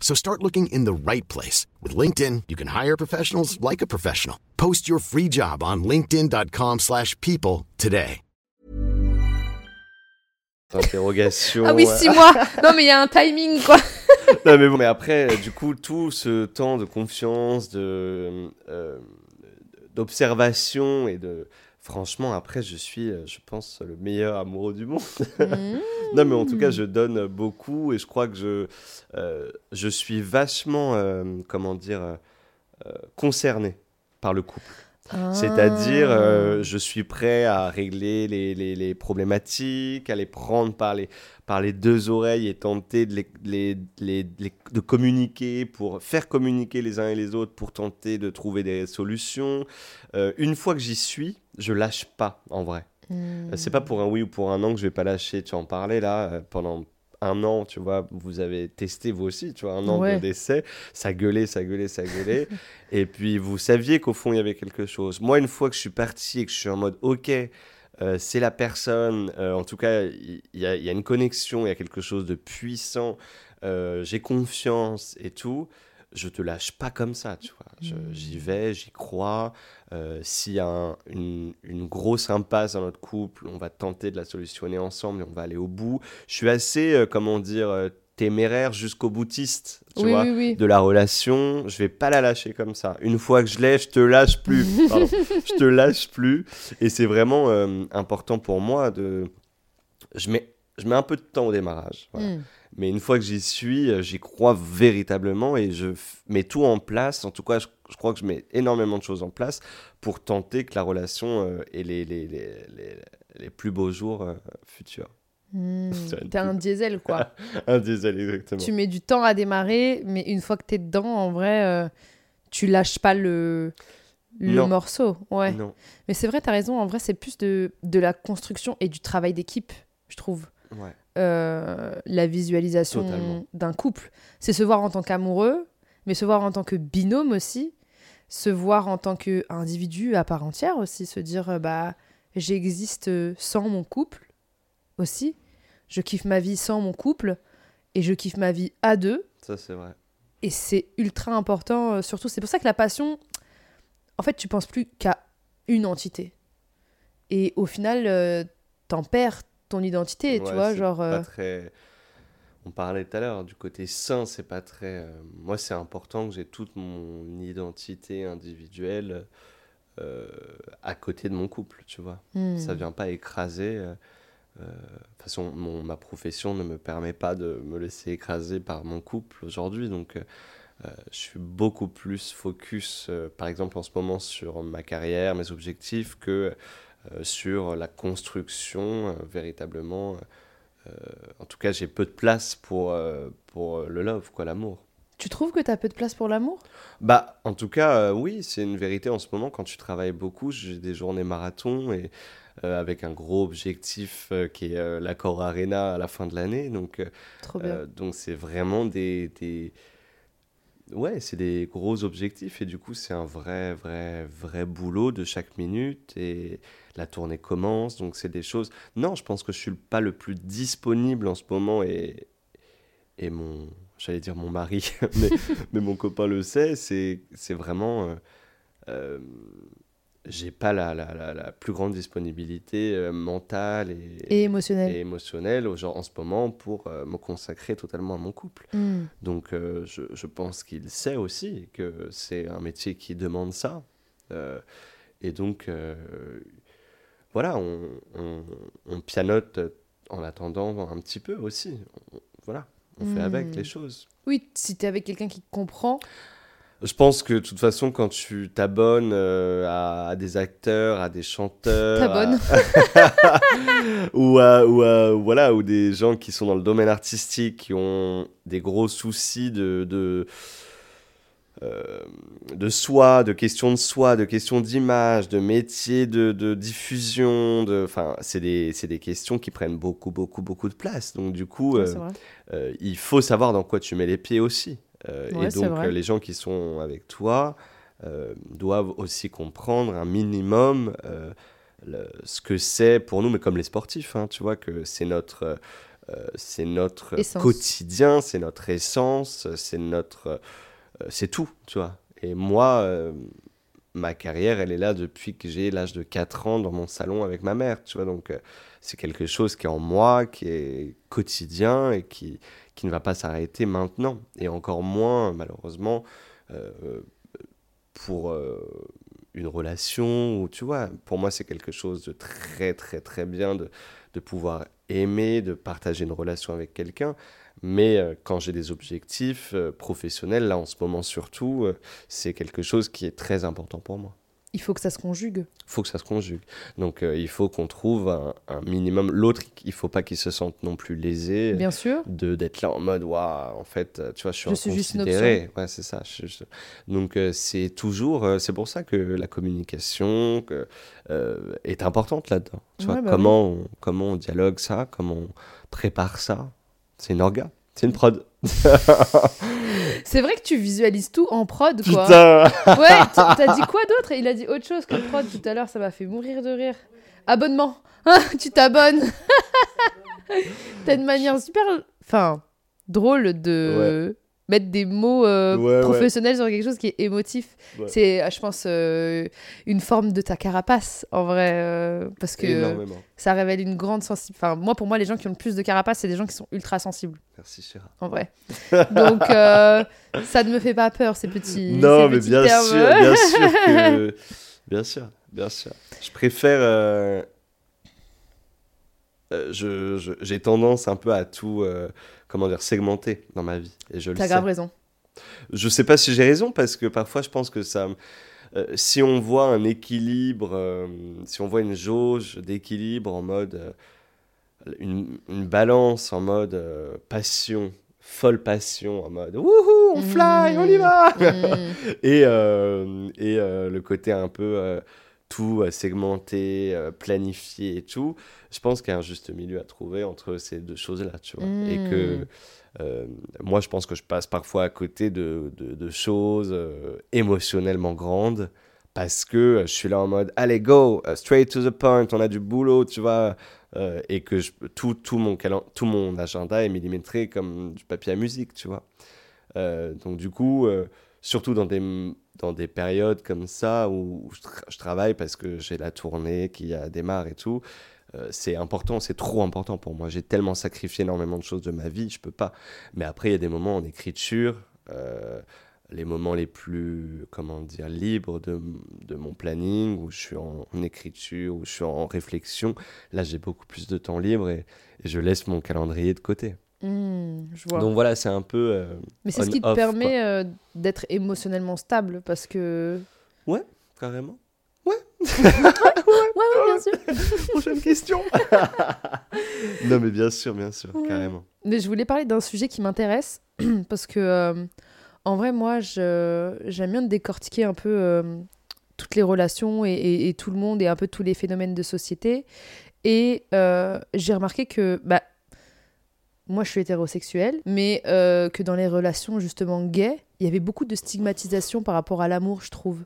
So start looking in the right place. With LinkedIn, you can hire professionals like a professional. Post your free job on linkedin.com/people slash people today. Interrogation. Ah oui, euh, six mois [LAUGHS] Non, mais il y a un timing, quoi [LAUGHS] non, mais bon, mais après, du coup, tout ce temps de confiance, de euh, d'observation et de franchement, après, je suis, euh, je pense, le meilleur amoureux du monde. [LAUGHS] non, mais en tout cas, je donne beaucoup et je crois que je euh, je suis vachement, euh, comment dire, euh, concerné par le couple. C'est-à-dire, Ah. je suis prêt à régler les, les- les problématiques, à les prendre par les, par les deux oreilles et tenter de, les, les- les- les- de communiquer pour faire communiquer les uns et les autres pour tenter de trouver des solutions. Une fois que j'y suis, je lâche pas en vrai. Hmm. Euh, C'est pas pour un oui ou pour un non que je vais pas lâcher. Tu en parlais là euh, pendant un an, tu vois, vous avez testé vous aussi, tu vois, un an Ouais. de d'essai, ça gueulait, ça gueulait, ça gueulait, [LAUGHS] et puis vous saviez qu'au fond il y avait quelque chose. Moi, une fois que je suis parti et que je suis en mode, ok, euh, c'est la personne, euh, en tout cas, il y, a- il y a une connexion, il y a quelque chose de puissant, euh, j'ai confiance et tout. Je te lâche pas comme ça, tu vois. Je- Mm. J'y vais, j'y crois. Euh, S'il y a un- une, une grosse impasse dans notre couple, on va tenter de la solutionner ensemble et on va aller au bout. Je suis assez, euh, comment dire, euh, téméraire jusqu'au boutiste, tu oui, vois, oui, oui. de la relation. Je vais pas la lâcher comme ça. Une fois que je l'ai, je te lâche plus. [LAUGHS] Pardon. je te lâche plus. Et c'est vraiment euh, important pour moi de. Je mets, je mets un peu de temps au démarrage. voilà. Hmm. Mais une fois que j'y suis, euh, j'y crois véritablement et je mets tout en place. En tout cas, je, je crois que je mets énormément de choses en place pour tenter que la relation euh, ait les, les, les, les, les plus beaux jours euh, futurs. Hmm. [LAUGHS] T'es un diesel, quoi. [LAUGHS] Un diesel, exactement. tu mets du temps à démarrer, mais une fois que t'es dedans, en vrai, euh, tu lâches pas le, le Non. morceau. Ouais. Non. Mais c'est vrai, t'as raison. En vrai, c'est plus de, de la construction et du travail d'équipe, je trouve. Ouais. Euh, la visualisation d'un couple. C'est se voir en tant qu'amoureux, mais se voir en tant que binôme aussi. Se voir en tant qu'individu à part entière aussi. Se dire, euh, bah, j'existe sans mon couple aussi. Je kiffe ma vie sans mon couple et je kiffe ma vie à deux. Ça, c'est vrai. Et c'est ultra important, euh, surtout. C'est pour ça que la passion, en fait, tu penses plus qu'à une entité. Et au final, euh, t'en perds ton identité, tu vois, genre... pas euh, très... On parlait tout à l'heure du côté sain, c'est pas très. euh, Moi, c'est important que j'ai toute mon identité individuelle euh, à côté de mon couple, tu vois. hmm. Ça vient pas écraser. euh, De toute façon, mon- ma profession ne me permet pas de me laisser écraser par mon couple aujourd'hui. Donc, euh, je suis beaucoup plus focus, euh, par exemple, en ce moment, sur ma carrière, mes objectifs, que sur la construction, euh, véritablement. euh, en tout cas, j'ai peu de place pour, euh, pour le love, quoi, l'amour. Tu trouves que t'as peu de place pour l'amour? Bah, en tout cas, euh, oui, c'est une vérité en ce moment. Quand tu travailles beaucoup, j'ai des journées marathon et euh, avec un gros objectif euh, qui est euh, l'accord Arena à la fin de l'année. Donc, euh, Trop bien. euh, donc c'est vraiment des, des... Ouais, c'est des gros objectifs et du coup, c'est un vrai, vrai, vrai boulot de chaque minute et la tournée commence. Donc, c'est des choses... Non, je pense que je suis pas le plus disponible en ce moment et, et mon... J'allais dire mon mari, [LAUGHS] mais, mais mon copain le sait, c'est vraiment... euh, euh, j'ai pas la, la, la, la plus grande disponibilité euh, mentale et, Et émotionnel. et émotionnelle au genre, en ce moment pour euh, me consacrer totalement à mon couple. Hmm. Donc euh, je, je pense qu'il sait aussi que c'est un métier qui demande ça. Et donc, voilà, on, on, on pianote en attendant un petit peu aussi. On- voilà, on fait Mm. avec les choses. Oui, si t'es avec quelqu'un qui comprend, Je pense que de toute façon, quand tu t'abonnes euh, à, à des acteurs, à des chanteurs, T'abonnes. à- [LAUGHS] ou, à, ou à- voilà, ou des gens qui sont dans le domaine artistique, qui ont des gros soucis de, de, euh, de soi, de questions de soi, de questions d'image, de métier de, de diffusion, de, enfin, c'est des, c'est des questions qui prennent beaucoup, beaucoup, beaucoup de place. Donc du coup, euh, il faut savoir dans quoi tu mets les pieds aussi. Euh, Ouais, et donc, les gens qui sont avec toi euh, doivent aussi comprendre un minimum euh, le- ce que c'est pour nous, mais comme les sportifs, hein, tu vois, que c'est notre, euh, c'est notre Essence. quotidien, c'est notre essence, c'est notre, euh, c'est tout, tu vois. Et moi, euh, ma carrière, elle est là depuis que j'ai l'âge de 4 ans dans mon salon avec ma mère, tu vois. Donc, c'est quelque chose qui est en moi, qui est quotidien et qui, qui ne va pas s'arrêter maintenant. Et encore moins, malheureusement, euh, pour euh, une relation où, tu vois, pour moi, c'est quelque chose de très, très, très bien de, de pouvoir aimer, de partager une relation avec quelqu'un. Mais euh, quand j'ai des objectifs professionnels, là en ce moment surtout, c'est quelque chose qui est très important pour moi. Il faut que ça se conjugue. Il faut que ça se conjugue. Donc euh, il faut qu'on trouve un, un minimum. L'autre, il faut pas qu'il se sente non plus lésé Bien sûr. de d'être là en mode waouh en fait euh, tu vois je suis Je suis juste une inconsidéré ouais c'est ça je- je- donc euh, c'est toujours euh, c'est pour ça que la communication que, euh, est importante là-dedans tu Ouais, vois bah comment on, comment on dialogue ça comment on prépare ça c'est une orga c'est une prod [LAUGHS] C'est vrai que tu visualises tout en prod, quoi. putain Ouais, t'as dit quoi d'autre? Il a dit autre chose que prod tout à l'heure, ça m'a fait mourir de rire. Abonnement. Ah, tu t'abonnes. [LAUGHS] T'as une manière super, enfin, drôle de mettre des mots euh, Ouais, ouais. professionnels sur quelque chose qui est émotif. Ouais. C'est, euh, je pense, euh, une forme de ta carapace, en vrai, euh, parce que énormément ça révèle une grande sensibilité. Enfin, moi, pour moi, les gens qui ont le plus de carapace, c'est des gens qui sont ultra sensibles, merci Chéra en vrai. [LAUGHS] Donc, ça ne me fait pas peur, ces petits. non ces mais petits bien termes. sûr bien sûr que bien sûr bien sûr je préfère je- je- j'ai tendance un peu à tout comment dire segmenter dans ma vie et je le T'as grave raison. je sais pas si j'ai raison parce que parfois je pense que ça euh, si on voit un équilibre euh, si on voit une jauge d'équilibre en mode euh, une, une balance en mode passion folle passion en mode wouhou on fly on y va Mm. [LAUGHS] et, et le côté un peu tout segmenté, planifié et tout, je pense qu'il y a un juste milieu à trouver entre ces deux choses-là, tu vois. Et que Mm. euh, moi, je pense que je passe parfois à côté de, de, de choses euh, émotionnellement grandes parce que euh, je suis là en mode allez go, straight to the point, on a du boulot, tu vois. euh, et que je, tout, tout, mon calen- tout mon agenda est millimétré comme du papier à musique, tu vois. Donc du coup, surtout dans des, dans des périodes comme ça où je, tra- je travaille parce que j'ai la tournée qui a démarre et tout, euh, c'est important, c'est trop important pour moi. J'ai tellement sacrifié énormément de choses de ma vie, je peux pas. Mais après, il y a des moments en écriture, euh, les moments les plus, comment dire, libres de, de mon planning, où je suis en, écriture, où je suis en réflexion. Là, j'ai beaucoup plus de temps libre et je laisse mon calendrier de côté. Mm, je vois. Donc voilà, c'est un peu... euh, Mais c'est ce qui te permet euh, d'être émotionnellement stable parce que. carrément. [LAUGHS] Ouais, ouais, bien sûr. [LAUGHS] Prochaine question. [LAUGHS] non, mais bien sûr, bien sûr, Ouais. carrément. Mais je voulais parler d'un sujet qui m'intéresse [CLEARS THROAT] parce que, euh, en vrai, moi, je- j'aime bien décortiquer un peu euh, toutes les relations et, et- et tout le monde et un peu tous les phénomènes de société. Et euh, j'ai remarqué que, bah, moi, je suis hétérosexuelle, mais euh, que dans les relations justement gays, il y avait beaucoup de stigmatisation par rapport à l'amour, je trouve.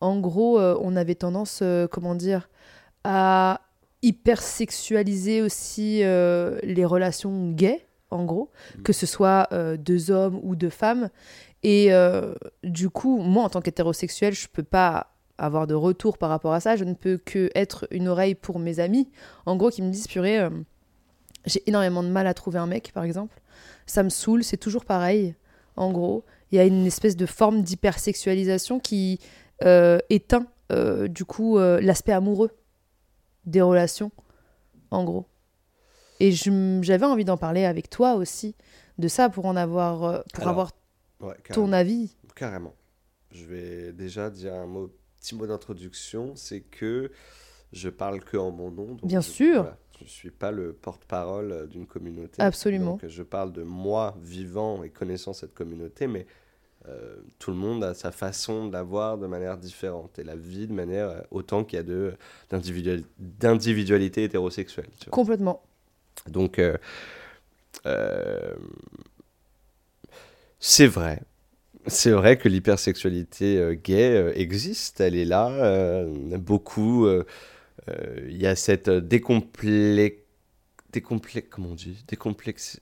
En gros, euh, on avait tendance, euh, comment dire, à hypersexualiser aussi les relations gays, en gros, Mm. que ce soit deux hommes ou deux femmes. Et du coup, moi, en tant qu'hétérosexuel, je peux pas avoir de retour par rapport à ça. Je ne peux que être une oreille pour mes amis, en gros, qui me disent, purée, j'ai énormément de mal à trouver un mec, par exemple. Ça me saoule, c'est toujours pareil, en gros. Il y a une espèce de forme d'hypersexualisation qui euh, éteint, euh, du coup, euh, l'aspect amoureux des relations, en gros. Et j'avais envie d'en parler avec toi aussi, de ça, pour en avoir, pour Alors, avoir Ouais, ton avis. Carrément. Je vais déjà dire un mot, petit mot d'introduction, c'est que je parle que en mon nom. donc Bien je- sûr. voilà, je ne suis pas le porte-parole euh, d'une communauté. Absolument. Donc je parle de moi vivant et connaissant cette communauté, mais euh, tout le monde a sa façon de la voir de manière différente et la vie de manière euh, autant qu'il y a d'individualité hétérosexuelle. tu vois. Complètement. Donc, euh, euh, c'est vrai. C'est vrai que l'hypersexualité gay existe, elle est là. beaucoup. Euh, euh, Il y a cette décomplexation décomplexes, comment on dit? Décomplexes.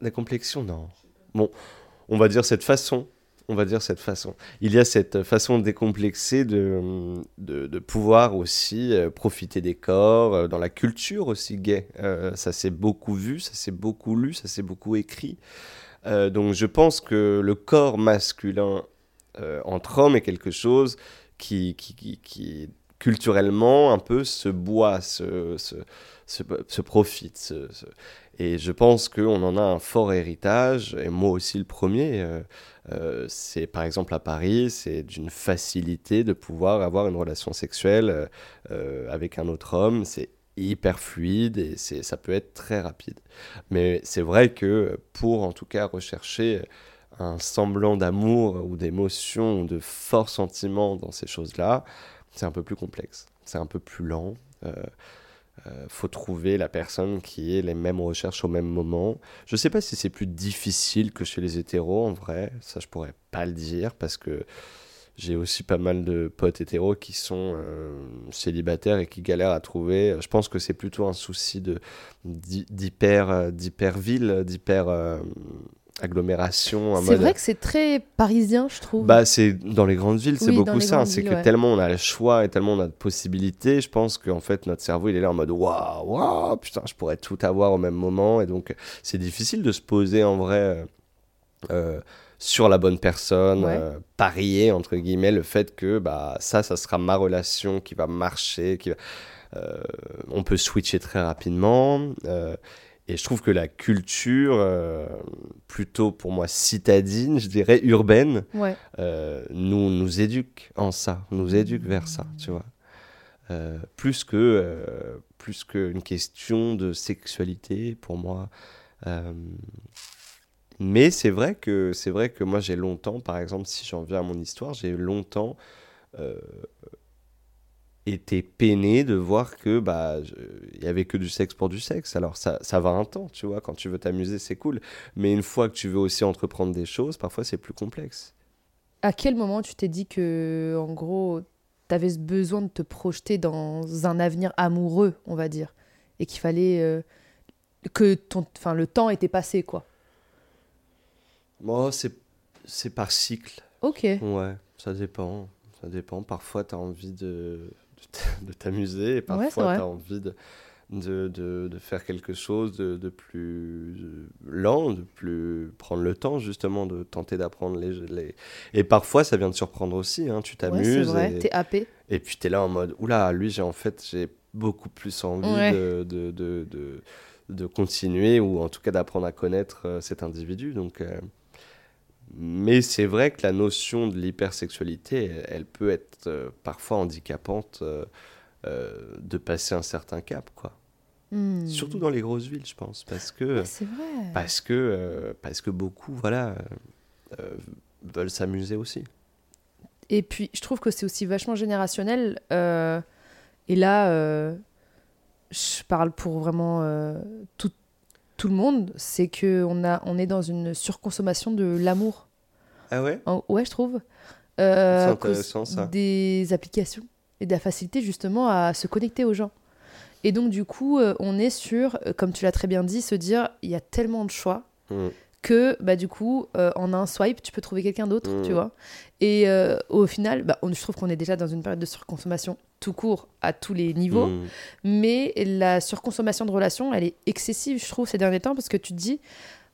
Décomplexion, non. Bon, on va dire cette façon on va dire cette façon. Il y a cette façon décomplexée de, de, pouvoir aussi euh, profiter des corps, euh, dans la culture aussi gay. Euh, ça s'est beaucoup vu, ça s'est beaucoup lu, ça s'est beaucoup écrit. donc je pense que le corps masculin entre hommes est quelque chose qui, qui, qui, culturellement un peu se boit, se, profite. Et je pense qu'on en a un fort héritage, et moi aussi le premier. Euh, c'est par exemple à Paris, c'est d'une facilité de pouvoir avoir une relation sexuelle euh, euh, avec un autre homme. C'est hyper fluide et ça peut être très rapide. Mais c'est vrai que pour en tout cas rechercher un semblant d'amour ou d'émotion ou de forts sentiments dans ces choses-là, c'est un peu plus complexe. C'est un peu plus lent. Euh, faut trouver la personne qui ait les mêmes recherches au même moment. Je sais pas si c'est plus difficile que chez les hétéros en vrai, ça je pourrais pas le dire parce que j'ai aussi pas mal de potes hétéros qui sont euh, célibataires et qui galèrent à trouver. Je pense que c'est plutôt un souci de d'hyper euh, d'hyper ville, d'hyper agglomération. C'est vrai que c'est très parisien, je trouve. Bah, c'est dans les grandes villes, c'est beaucoup ça. C'est que tellement on a le choix et tellement on a de possibilités, je pense qu'en fait notre cerveau il est là en mode waouh, waouh, putain, je pourrais tout avoir au même moment. Et donc c'est difficile de se poser en vrai euh, euh, sur la bonne personne, euh, parier entre guillemets le fait que bah, ça, ça sera ma relation qui va marcher, qui va. on peut switcher très rapidement. Et je trouve que la culture, euh, plutôt pour moi citadine, je dirais urbaine, euh, nous, nous éduque en ça, nous éduque vers ça, tu vois. Euh, plus que plus qu'une question de sexualité pour moi. mais c'est vrai que c'est vrai que moi j'ai longtemps, par exemple, si j'en viens à mon histoire, j'ai longtemps été peiné de voir que bah il y avait que du sexe pour du sexe. Alors ça, ça va un temps, tu vois, quand tu veux t'amuser, c'est cool, mais une fois que tu veux aussi entreprendre des choses, parfois c'est plus complexe. À quel moment tu t'es dit que en gros, tu avais ce besoin de te projeter dans un avenir amoureux, on va dire, et qu'il fallait euh, que ton enfin le temps était passé quoi? Moi, c'est c'est par cycle. OK. Ouais, ça dépend. Ça dépend. Parfois, tu as envie de [LAUGHS] de t'amuser et parfois tu as envie de, de, de, faire quelque chose de, de, plus lent, de plus prendre le temps justement de tenter d'apprendre les, les, Et parfois ça vient de surprendre aussi, hein. tu t'amuses. Ouais, et... t'es happé. Et puis t'es là en mode, oula, lui j'ai en fait j'ai beaucoup plus envie de, de, de, de, continuer ou en tout cas d'apprendre à connaître euh, cet individu. Donc... Euh, mais c'est vrai que la notion de l'hypersexualité, elle, peut être euh, parfois handicapante euh, euh, de passer un certain cap, quoi. Hmm. Surtout dans les grosses villes, je pense, parce que parce que parce que beaucoup, voilà, veulent s'amuser aussi. Et puis, je trouve que c'est aussi vachement générationnel. et là, je parle pour vraiment tout, tout le monde, c'est que on a, on est dans une surconsommation de l'amour. Ah ouais? Ouais, je trouve. Euh, c'est intéressant ça. Des applications et de la facilité justement à se connecter aux gens. Et donc du coup, euh, on est sur, euh, comme tu l'as très bien dit, se dire il y a tellement de choix mm. Que bah du coup, en un swipe, tu peux trouver quelqu'un d'autre, tu mm. vois. Et au final, bah, on, je trouve qu'on est déjà dans une période de surconsommation tout court à tous les niveaux, mm. mais la surconsommation de relations, elle est excessive, je trouve, ces derniers temps, parce que tu te dis,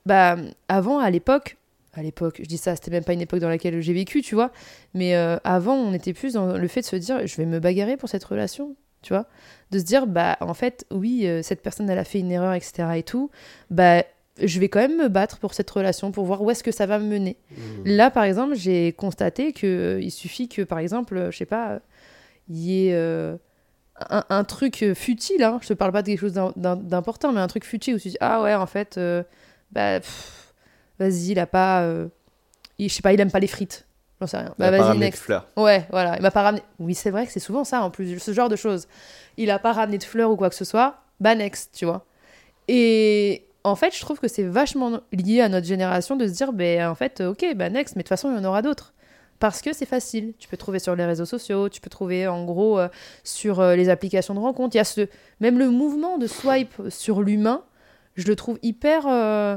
bah avant, à l'époque, à l'époque, je dis ça, c'était même pas une époque dans laquelle j'ai vécu, tu vois. Mais euh, avant, on était plus dans le fait de se dire, je vais me bagarrer pour cette relation, tu vois. De se dire, bah, en fait, oui, euh, cette personne, elle a fait une erreur, etc. et tout. Bah, je vais quand même me battre pour cette relation, pour voir où est-ce que ça va me mener. Mmh. Là, par exemple, j'ai constaté qu'il euh, il suffit que, par exemple, je sais pas, il y ait. Un, truc futile, hein. je te parle pas de quelque chose d'important, mais un truc futile où tu dis Ah ouais, en fait, bah, vas-y, il a pas. Euh, je sais pas, il aime pas les frites. J'en sais rien. Bah, vas-y, next. De fleurs. Ouais, voilà. Il m'a pas ramené. Oui, c'est vrai que c'est souvent ça en plus, ce genre de choses. Il a pas ramené de fleurs ou quoi que ce soit. Bah, next, tu vois. Et en fait, je trouve que c'est vachement lié à notre génération de se dire, ben en fait, ok, bah next, mais de toute façon, il y en aura d'autres. Parce que c'est facile. Tu peux trouver sur les réseaux sociaux, tu peux trouver en gros euh, sur euh, les applications de rencontre. Il y a ce, même le mouvement de swipe sur l'humain, je le trouve hyper euh,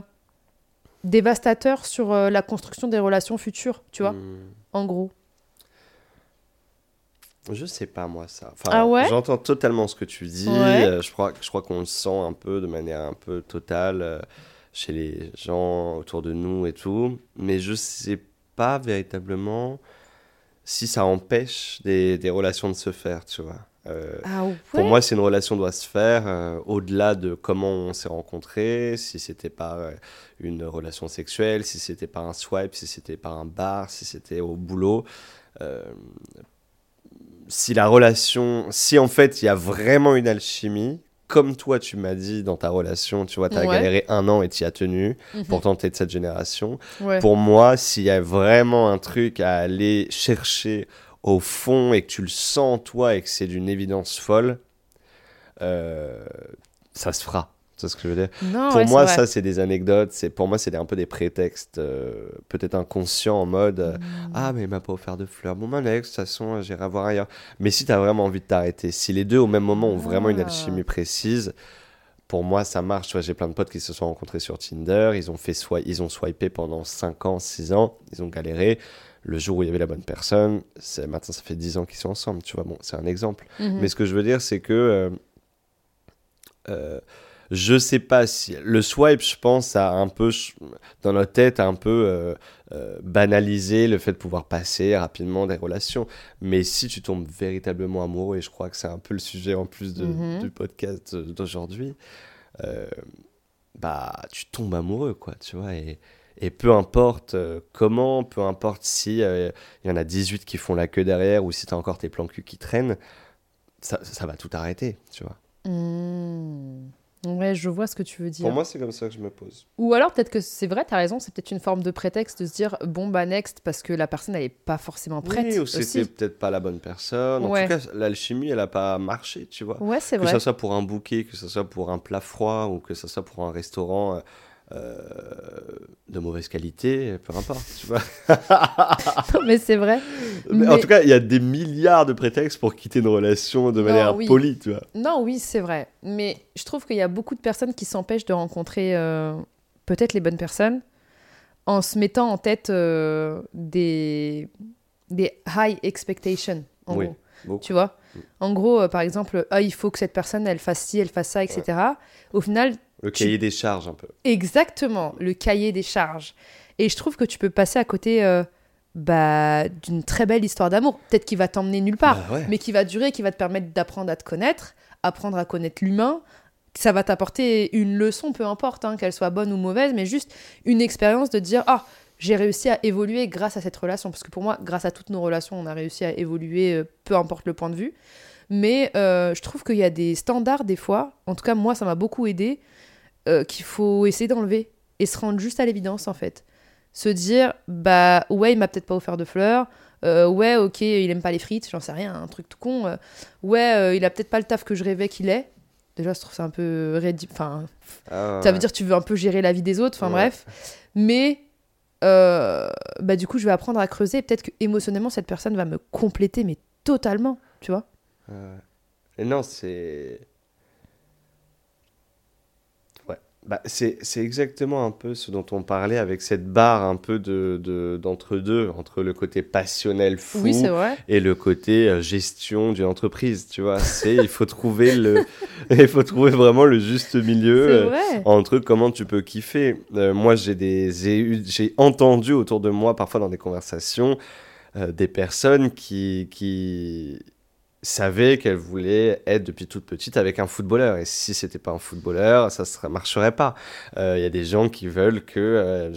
dévastateur sur euh, la construction des relations futures, tu vois, Hmm. en gros. Je sais pas moi ça. Enfin, Ah ouais? J'entends totalement ce que tu dis. Ouais. Euh, je crois, je crois qu'on le sent un peu de manière un peu totale euh, chez les gens autour de nous et tout. Mais je sais pas véritablement si ça empêche des, des relations de se faire, tu vois. Euh, Ah ouais? Pour moi, si une relation doit se faire, euh, au-delà de comment on s'est rencontrés, si c'était par euh, une relation sexuelle, si c'était par un swipe, si c'était par un bar, si c'était au boulot, si la relation, si en fait il y a vraiment une alchimie, comme toi tu m'as dit dans ta relation, tu vois, tu as Ouais. galéré un an et tu y as tenu, Mhm. pourtant de cette génération, Ouais. pour moi, s'il y a vraiment un truc à aller chercher au fond et que tu le sens toi et que c'est d'une évidence folle, euh, ça se fera. C'est ce que je veux dire? Non, pour ouais, moi, ça, c'est des anecdotes. C'est pour moi, c'est un peu des prétextes, euh, peut-être inconscients en mode euh, Mm. ah mais il m'a pas offert de fleurs. Bon, ben de toute façon, j'irai voir ailleurs. Mais si tu as vraiment envie de t'arrêter, si les deux au même moment ont vraiment une Ah. alchimie précise. Pour moi, ça marche. Tu vois, j'ai plein de potes qui se sont rencontrés sur Tinder. Ils ont fait swi- ils ont swipé pendant 5 ans, 6 ans. Ils ont galéré. Le jour où il y avait la bonne personne, maintenant ça fait 10 ans qu'ils sont ensemble. Tu vois, bon, c'est un exemple. Mhm. Mais ce que je veux dire, c'est que euh, je sais pas si le swipe, je pense, a un peu dans notre tête, a un peu euh, euh, banalisé le fait de pouvoir passer rapidement des relations. Mais si tu tombes véritablement amoureux, et je crois que c'est un peu le sujet en plus de- Mhm. du podcast d'aujourd'hui, euh, bah tu tombes amoureux, quoi, tu vois. Et, et peu importe comment, peu importe si il y en a 18 qui font la queue derrière ou si tu as encore tes plans cul qui traînent, ça, ça va tout arrêter, tu vois. Mm. Ouais, je vois ce que tu veux dire. Pour moi, c'est comme ça que je me pose. Ou alors peut-être que c'est vrai, t'as raison, c'est peut-être une forme de prétexte de se dire bon bah next parce que la personne elle est pas forcément prête oui, ou c'était peut-être pas la bonne personne. En tout cas, l'alchimie, elle a pas marché, tu vois. Ouais, c'est Que vrai. ce soit pour un bouquet, que ce soit pour un plat froid ou que ce soit pour un restaurant euh, de mauvaise qualité, peu importe, tu vois. [LAUGHS] Non, mais c'est vrai. Mais En tout cas, il y a des milliards de prétextes pour quitter une relation de Non, manière oui. polie, tu vois. Non, oui, c'est vrai. Mais je trouve qu'il y a beaucoup de personnes qui s'empêchent de rencontrer euh, peut-être les bonnes personnes en se mettant en tête euh, des, des high expectations. En Oui, gros. beaucoup. Tu vois? En gros, euh, par exemple, ah, il faut que cette personne, elle fasse ci, elle fasse ça, etc. Au final, Le Tu- cahier des charges, un peu. exactement le cahier des charges. Et je trouve que tu peux passer à côté euh, bah, d'une très belle histoire d'amour. Peut-être qu'il va t'emmener nulle part, Bah ouais. mais qui va durer, qui va te permettre d'apprendre à te connaître, apprendre à connaître l'humain. Ça va t'apporter une leçon, peu importe, hein, qu'elle soit bonne ou mauvaise, mais juste une expérience de dire Ah, j'ai réussi à évoluer grâce à cette relation. Parce que pour moi, grâce à toutes nos relations, on a réussi à évoluer, euh, peu importe le point de vue. Mais euh, je trouve qu'il y a des standards, des fois, en tout cas, moi, ça m'a beaucoup aidé, euh, qu'il faut essayer d'enlever et se rendre juste à l'évidence, en fait. Se dire Bah, ouais, il m'a peut-être pas offert de fleurs. Euh, ouais, ok, il aime pas les frites, j'en sais rien, un truc tout con. euh, ouais, il a peut-être pas le taf que je rêvais qu'il ait. Déjà, je trouve ça un peu rédi- Enfin, Ah, ça veut dire que tu veux un peu gérer la vie des autres, enfin Ouais. bref. Mais bah, du coup, je vais apprendre à creuser. et Peut-être que émotionnellement, cette personne va me compléter, mais totalement, tu vois. Non, c'est. Ouais. Bah, c'est exactement un peu ce dont on parlait avec cette barre un peu de, de- d'entre-deux, entre le côté passionnel fou Oui, et le côté euh, gestion d'une entreprise, tu vois. C'est, il faut trouver le, [LAUGHS] il faut trouver vraiment le juste milieu. Euh, entre comment tu peux kiffer. Euh, moi, j'ai des, j'ai entendu autour de moi, parfois dans des conversations, euh, des personnes qui, qui savaient qu'elles voulaient être depuis toute petite avec un footballeur. Et si c'était pas un footballeur, ça ne marcherait pas. Euh, Il y a des gens qui veulent que... euh,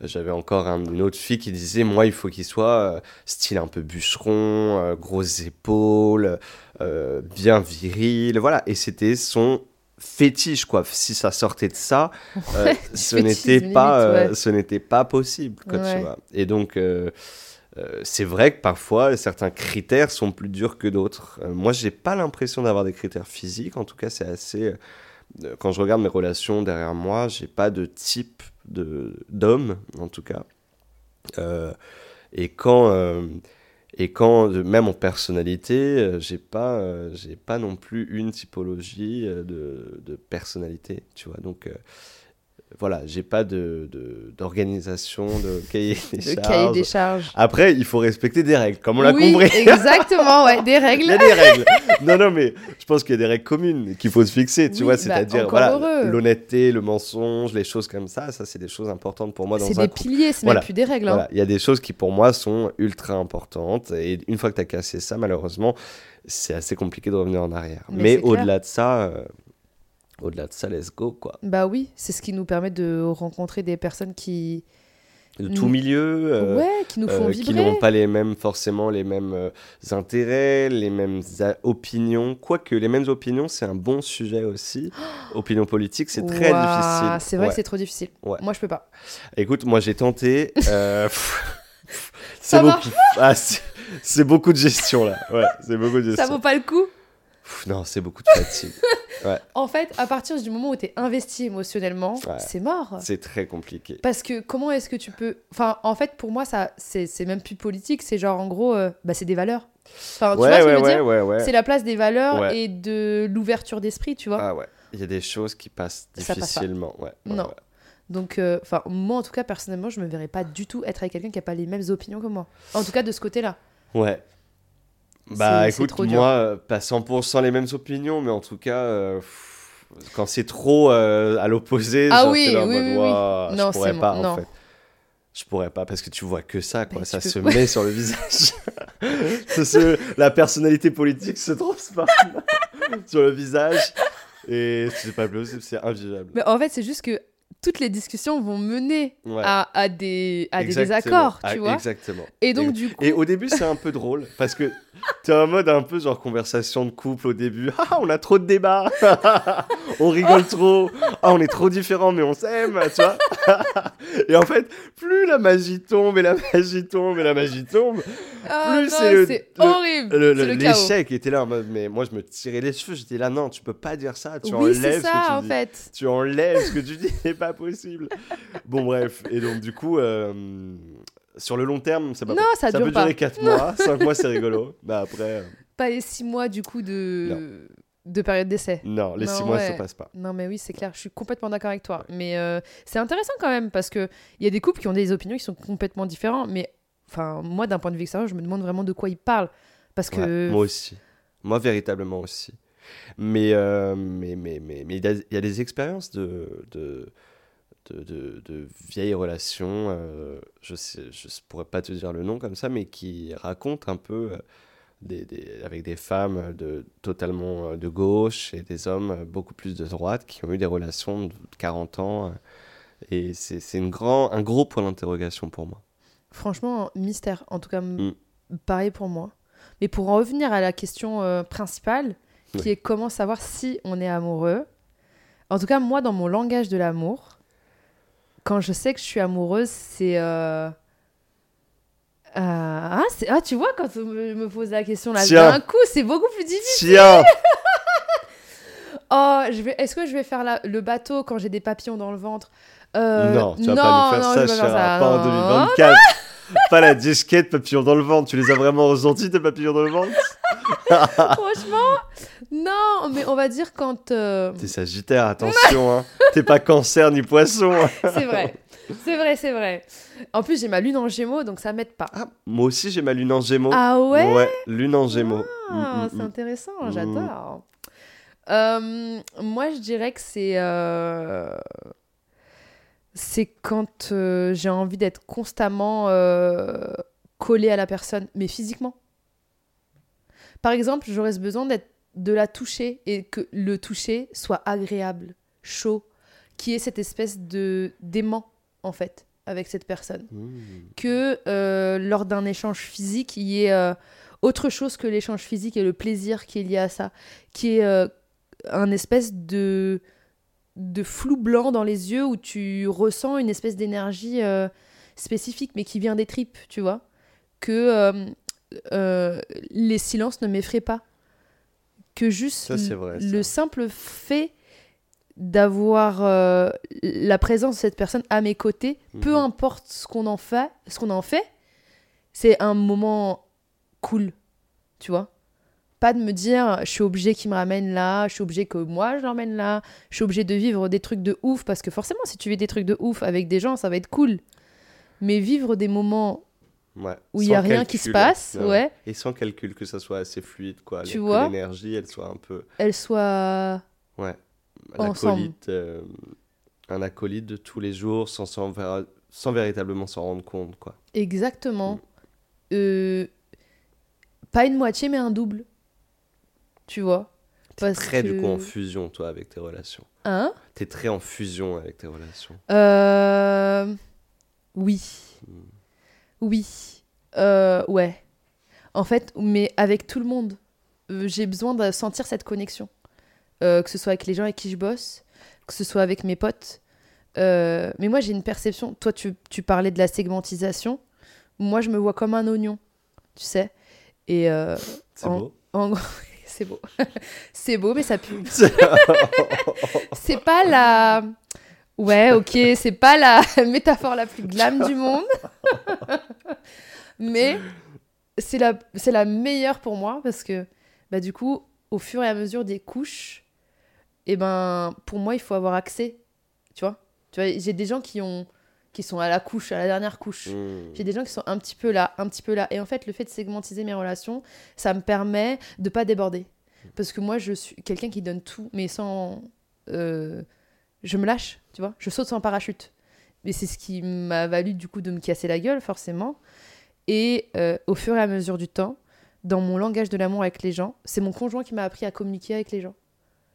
j'avais encore un- une autre fille qui disait, moi, il faut qu'il soit euh, style un peu bûcheron, euh, grosses épaules, euh, bien viril, voilà. Et c'était son fétiche, quoi. Si ça sortait de ça, euh, Ouais, [LAUGHS] ce n'était pas, limite, euh, ouais. ce n'était pas possible, quoi, Ouais. tu vois. Et donc, euh, euh, c'est vrai que parfois, certains critères sont plus durs que d'autres. Euh, moi, j'ai pas l'impression d'avoir des critères physiques. En tout cas, c'est assez. euh, quand je regarde mes relations derrière moi, j'ai pas de type de d'homme, en tout cas. Euh, Et quand, euh, et quand même en personnalité, euh, j'ai pas, euh, j'ai pas non plus une typologie euh, de, de personnalité, tu vois. Donc euh, voilà, j'ai pas de, de- d'organisation, de, [LAUGHS] cahier des Le charges. cahier des charges. Après, il faut respecter des règles, comme on l'a oui, compris. [LAUGHS] exactement, ouais, des Il y règles. a des règles. Non, non, mais je pense qu'il y a des règles communes qu'il faut se fixer, tu Oui, vois. bah, C'est-à-dire, voilà, l'honnêteté, le mensonge, les choses comme ça, ça, c'est des choses importantes pour moi dans C'est des piliers, c'est Voilà. même plus des règles. hein. Voilà, il y a des choses qui pour moi sont ultra importantes et une fois que tu as cassé ça, malheureusement, c'est assez compliqué de revenir en arrière. Mais au-delà de ça, euh, au-delà de ça, let's go quoi. Bah oui, c'est ce qui nous permet de rencontrer des personnes qui, De tout milieu, euh, ouais, qui nous font euh, qui n'ont pas les mêmes forcément les mêmes euh, intérêts, les mêmes opinions. Quoique les mêmes opinions, c'est un bon sujet aussi. [GASPS] Opinion politique, c'est très difficile. C'est vrai Ouais. que c'est trop difficile. Ouais. Moi, je peux pas. Écoute, moi j'ai tenté. euh, [LAUGHS] Ça c'est marche beaucoup. Ah, c'est beaucoup de gestion là. Ouais, c'est beaucoup de Ça gestion. vaut pas le coup. Non, c'est beaucoup de fatigue. [LAUGHS] En fait, à partir du moment où tu es investi émotionnellement, Ouais. c'est mort. c'est très compliqué. Parce que comment est-ce que tu peux. Enfin, en fait, pour moi, ça, c'est même plus politique. C'est genre, en gros, euh, bah, c'est des valeurs. Enfin, tu vois Ouais, ce que ouais, je veux ouais, dire ouais, ouais. C'est la place des valeurs et de l'ouverture d'esprit, tu vois. Ah ouais. Il y a des choses qui passent passe difficilement. ouais, Non. Donc, euh, enfin, moi, en tout cas, personnellement, je me verrais pas du tout être avec quelqu'un qui a pas les mêmes opinions que moi. En tout cas, de ce côté-là. Ouais. Bah écoute, trop dur. moi, euh, pas 100% les mêmes opinions, mais en tout cas, euh, pff, quand c'est trop euh, à l'opposé, Ah genre, oui, là oui, oui. Ouah, Non, je pourrais pas mon- en non. fait. Je pourrais pas parce que tu vois que ça, quoi. Ça se peux- met sur le visage. [LAUGHS] Se- La personnalité politique se transforme [LAUGHS] sur le visage. Et c'est pas possible, c'est invivable. Mais en fait, c'est juste que toutes les discussions vont mener Ouais. à, à des, à des désaccords, Ah, tu vois. Exactement. Et donc, Et- du coup. Et au début, c'est un peu drôle parce que t'es en mode un peu genre conversation de couple au début. [LAUGHS] Ah, on a trop de débats. [LAUGHS] on rigole trop. Ah, on est trop différents, mais on s'aime, tu vois. [LAUGHS] et en fait, plus la magie tombe et la magie tombe et la magie tombe, Ah plus c'est le- c'est le- horrible. l'échec était là en mode. Mais moi, je me tirais les cheveux. J'étais là, non, tu peux pas dire ça. Tu Oui, enlèves ce que tu en dis. fait. Tu enlèves ce que tu dis, pas possible. Bon, bref. Et donc, du coup, euh, sur le long terme, c'est pas Non, ça ça dure peut pas. durer 4 mois, 5 mois, c'est rigolo. Bah après, euh, Pas les six mois, du coup, de, de période d'essai. non, les Non, 6 mois, ça ouais. passe pas. Non, mais oui, c'est clair, je suis complètement d'accord avec toi. Mais euh, c'est intéressant quand même, parce qu'il y a des couples qui ont des opinions qui sont complètement différentes. Mais enfin, moi, d'un point de vue extérieur, je me demande vraiment de quoi ils parlent. Parce que. Ouais, moi aussi. Moi, véritablement aussi. Mais euh, mais mais mais mais il y, a- il y a des expériences de de, de, de- de vieilles relations. euh, je sais, je pourrais pas te dire le nom comme ça, mais qui racontent un peu euh, des, des- avec des femmes de totalement euh, de gauche et des hommes euh, beaucoup plus de droite qui ont eu des relations de 40 ans. euh, et c'est c'est une grand, un gros point d'interrogation pour moi. Franchement, mystère. En tout cas, Mm. pareil pour moi. Mais pour en revenir à la question euh, principale, qui Oui. est comment savoir si on est amoureux? En tout cas, moi, dans mon langage de l'amour, quand je sais que je suis amoureuse, c'est. euh, euh, ah, ah, tu vois, quand on me, me pose la question là, d'un coup, c'est beaucoup plus difficile. Tiens [LAUGHS] Oh, je vais... est-ce que je vais faire la- le bateau quand j'ai des papillons dans le ventre? Euh, Non, tu vas non, pas nous non, faire je vais ça, faire ça, pas en non. 2024. Pas la disquette papillon dans le ventre. Tu les as vraiment ressentis, tes papillons dans le ventre [LAUGHS] Franchement, non, mais on va dire quand. euh, T'es sagittaire, [LAUGHS] attention. Hein. T'es pas cancer ni poisson. hein. [LAUGHS] C'est vrai, c'est vrai, c'est vrai. En plus, j'ai ma lune en gémeaux, donc ça m'aide pas. Ah, moi aussi, j'ai ma lune en gémeaux. Ah ouais? Lune en gémeaux. Ah, Mm, mm, c'est mm. intéressant, Mm. j'adore. Euh, moi, je dirais que c'est. euh, C'est quand euh, j'ai envie d'être constamment euh, collée à la personne, mais physiquement. Par exemple, j'aurais besoin d'être de la toucher et que le toucher soit agréable, chaud, qui est cette espèce de d'aimant en fait avec cette personne Mm. que euh, lors d'un échange physique, il y ait euh, autre chose que l'échange physique et le plaisir qui est lié à ça, qui est un espèce de, de flou blanc dans les yeux où tu ressens une espèce d'énergie euh, spécifique, mais qui vient des tripes, tu vois. Que euh, euh, les silences ne m'effraient pas. Que juste Ça, vrai, le simple fait d'avoir euh, la présence de cette personne à mes côtés, peu Mhm. importe ce qu'on en fait, ce qu'on en fait, c'est un moment cool, tu vois. Pas de me dire, je suis obligé qu'il me ramène là, je suis obligé que moi je l'emmène là, je suis obligé de vivre des trucs de ouf, parce que forcément, si tu vis des trucs de ouf avec des gens, ça va être cool. Mais vivre des moments Ouais. où il y a rien qui se passe, Ouais. ouais, Et sans calcul, que ça soit assez fluide, quoi. Tu vois l'énergie, elle soit un peu. elle soit. Ouais. Ensemble. L'acolyte, euh, un acolyte de tous les jours sans, sans véritablement s'en rendre compte, quoi. Exactement. Mm. Euh, pas une moitié, mais un double. Tu vois Parce Très, du coup, en fusion, toi, avec tes relations. Hein? T'es très en fusion avec tes relations. Euh, Oui. Mm. Oui. Euh, ouais. En fait, mais avec tout le monde. Euh, J'ai besoin de sentir cette connexion. Euh, que ce soit avec les gens avec qui je bosse, que ce soit avec mes potes. Euh, mais moi, j'ai une perception. Toi, tu, tu parlais de la segmentisation. Moi, je me vois comme un oignon, tu sais. Et euh, En- beau. en gros, [LAUGHS] c'est beau. [LAUGHS] c'est beau, mais ça pue. [LAUGHS] c'est pas la. Ouais, ok, c'est pas la [LAUGHS] métaphore la plus glam du monde. mais c'est la, c'est la meilleure pour moi parce que, bah, du coup, au fur et à mesure des couches, et ben, pour moi, il faut avoir accès. Tu vois, tu vois J'ai des gens qui, ont, qui sont à la couche, à la dernière couche. Mm. J'ai des gens qui sont un petit peu là, un petit peu là. Et en fait, le fait de segmentiser mes relations, ça me permet de pas déborder. Parce que moi, je suis quelqu'un qui donne tout, mais sans. euh, je me lâche, tu vois. Je saute sans parachute. Mais c'est ce qui m'a valu, du coup, de me casser la gueule, forcément. Et euh, au fur et à mesure du temps, dans mon langage de l'amour avec les gens, c'est mon conjoint qui m'a appris à communiquer avec les gens.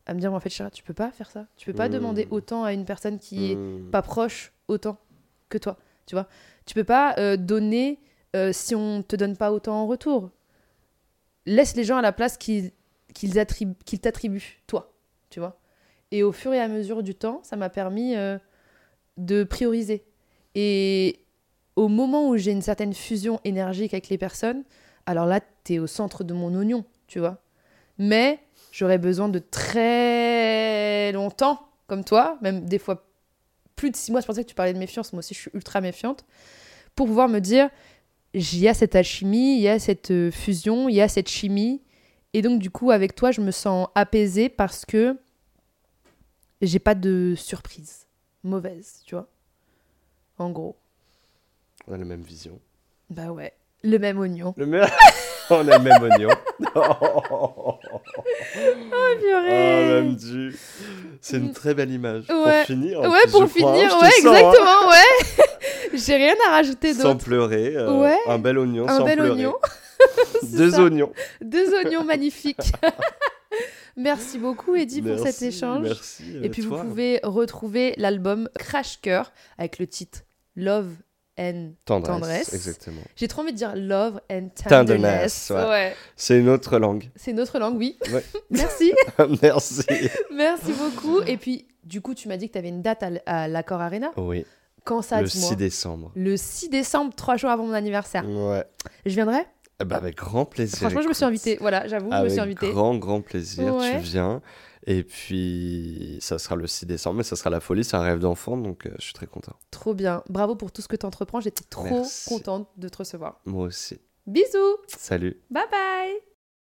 À me dire, en fait, chérie, tu peux pas faire ça. Tu peux pas Mm. demander autant à une personne qui est Mm. pas proche autant que toi, tu vois. Tu peux pas euh, donner euh, si on te donne pas autant en retour. Laisse les gens à la place qu'ils qu'ils attribu- qu'ils t'attribuent, toi, tu vois. Et au fur et à mesure du temps, ça m'a permis euh, de prioriser. Et au moment où j'ai une certaine fusion énergique avec les personnes, alors là, t'es au centre de mon oignon, tu vois. Mais j'aurais besoin de très longtemps, comme toi, même des fois plus de six mois. C'est pour ça que tu parlais de méfiance. Moi aussi, je suis ultra méfiante. Pour pouvoir me dire, il y a cette alchimie, il y a cette euh, fusion, il y a cette chimie. Et donc, du coup, avec toi, je me sens apaisée parce que j'ai pas de surprise mauvaise, tu vois. En gros. On a la même vision. Bah ouais. Le même oignon. Le même... [LAUGHS] On a le même oignon. [LAUGHS] oh, purée. même Dieu. C'est une très belle image. Ouais. Pour finir. Ouais, plus, pour crois, finir, hein, sens, hein. exactement, ouais. [LAUGHS] J'ai rien à rajouter Sans pleurer. euh, Ouais. Un bel oignon Un sans bel pleurer. oignon. Deux ça. oignons. Deux oignons magnifiques. Merci beaucoup, Eddie, pour cet échange. Merci. euh, Et puis toi. vous pouvez retrouver l'album Crash Cœur avec le titre Love and Tendresse. Tendresse. Exactement. J'ai trop envie de dire Love and Tenderness, Tenderness. ouais. Ouais. C'est une autre langue. C'est notre langue, oui. Ouais. [LAUGHS] Merci. [LAUGHS] Merci. Merci beaucoup. Et puis, du coup, tu m'as dit que tu avais une date à l'Accord Arena. Oui. Quand ça, le dis-moi 6 décembre. Le 6 décembre, trois jours avant mon anniversaire. Ouais. Je viendrai? Eh ben, avec grand plaisir. Franchement, je me suis invitée. Voilà, j'avoue, je me Avec suis invitée. grand, grand plaisir. Ouais. Tu viens. Et puis, ça sera le 6 décembre, mais ça sera la folie. C'est un rêve d'enfant, donc euh, je suis très content. Trop bien. Bravo pour tout ce que tu entreprends. J'étais trop Merci. contente de te recevoir. Moi aussi. Bisous. Salut. Bye bye.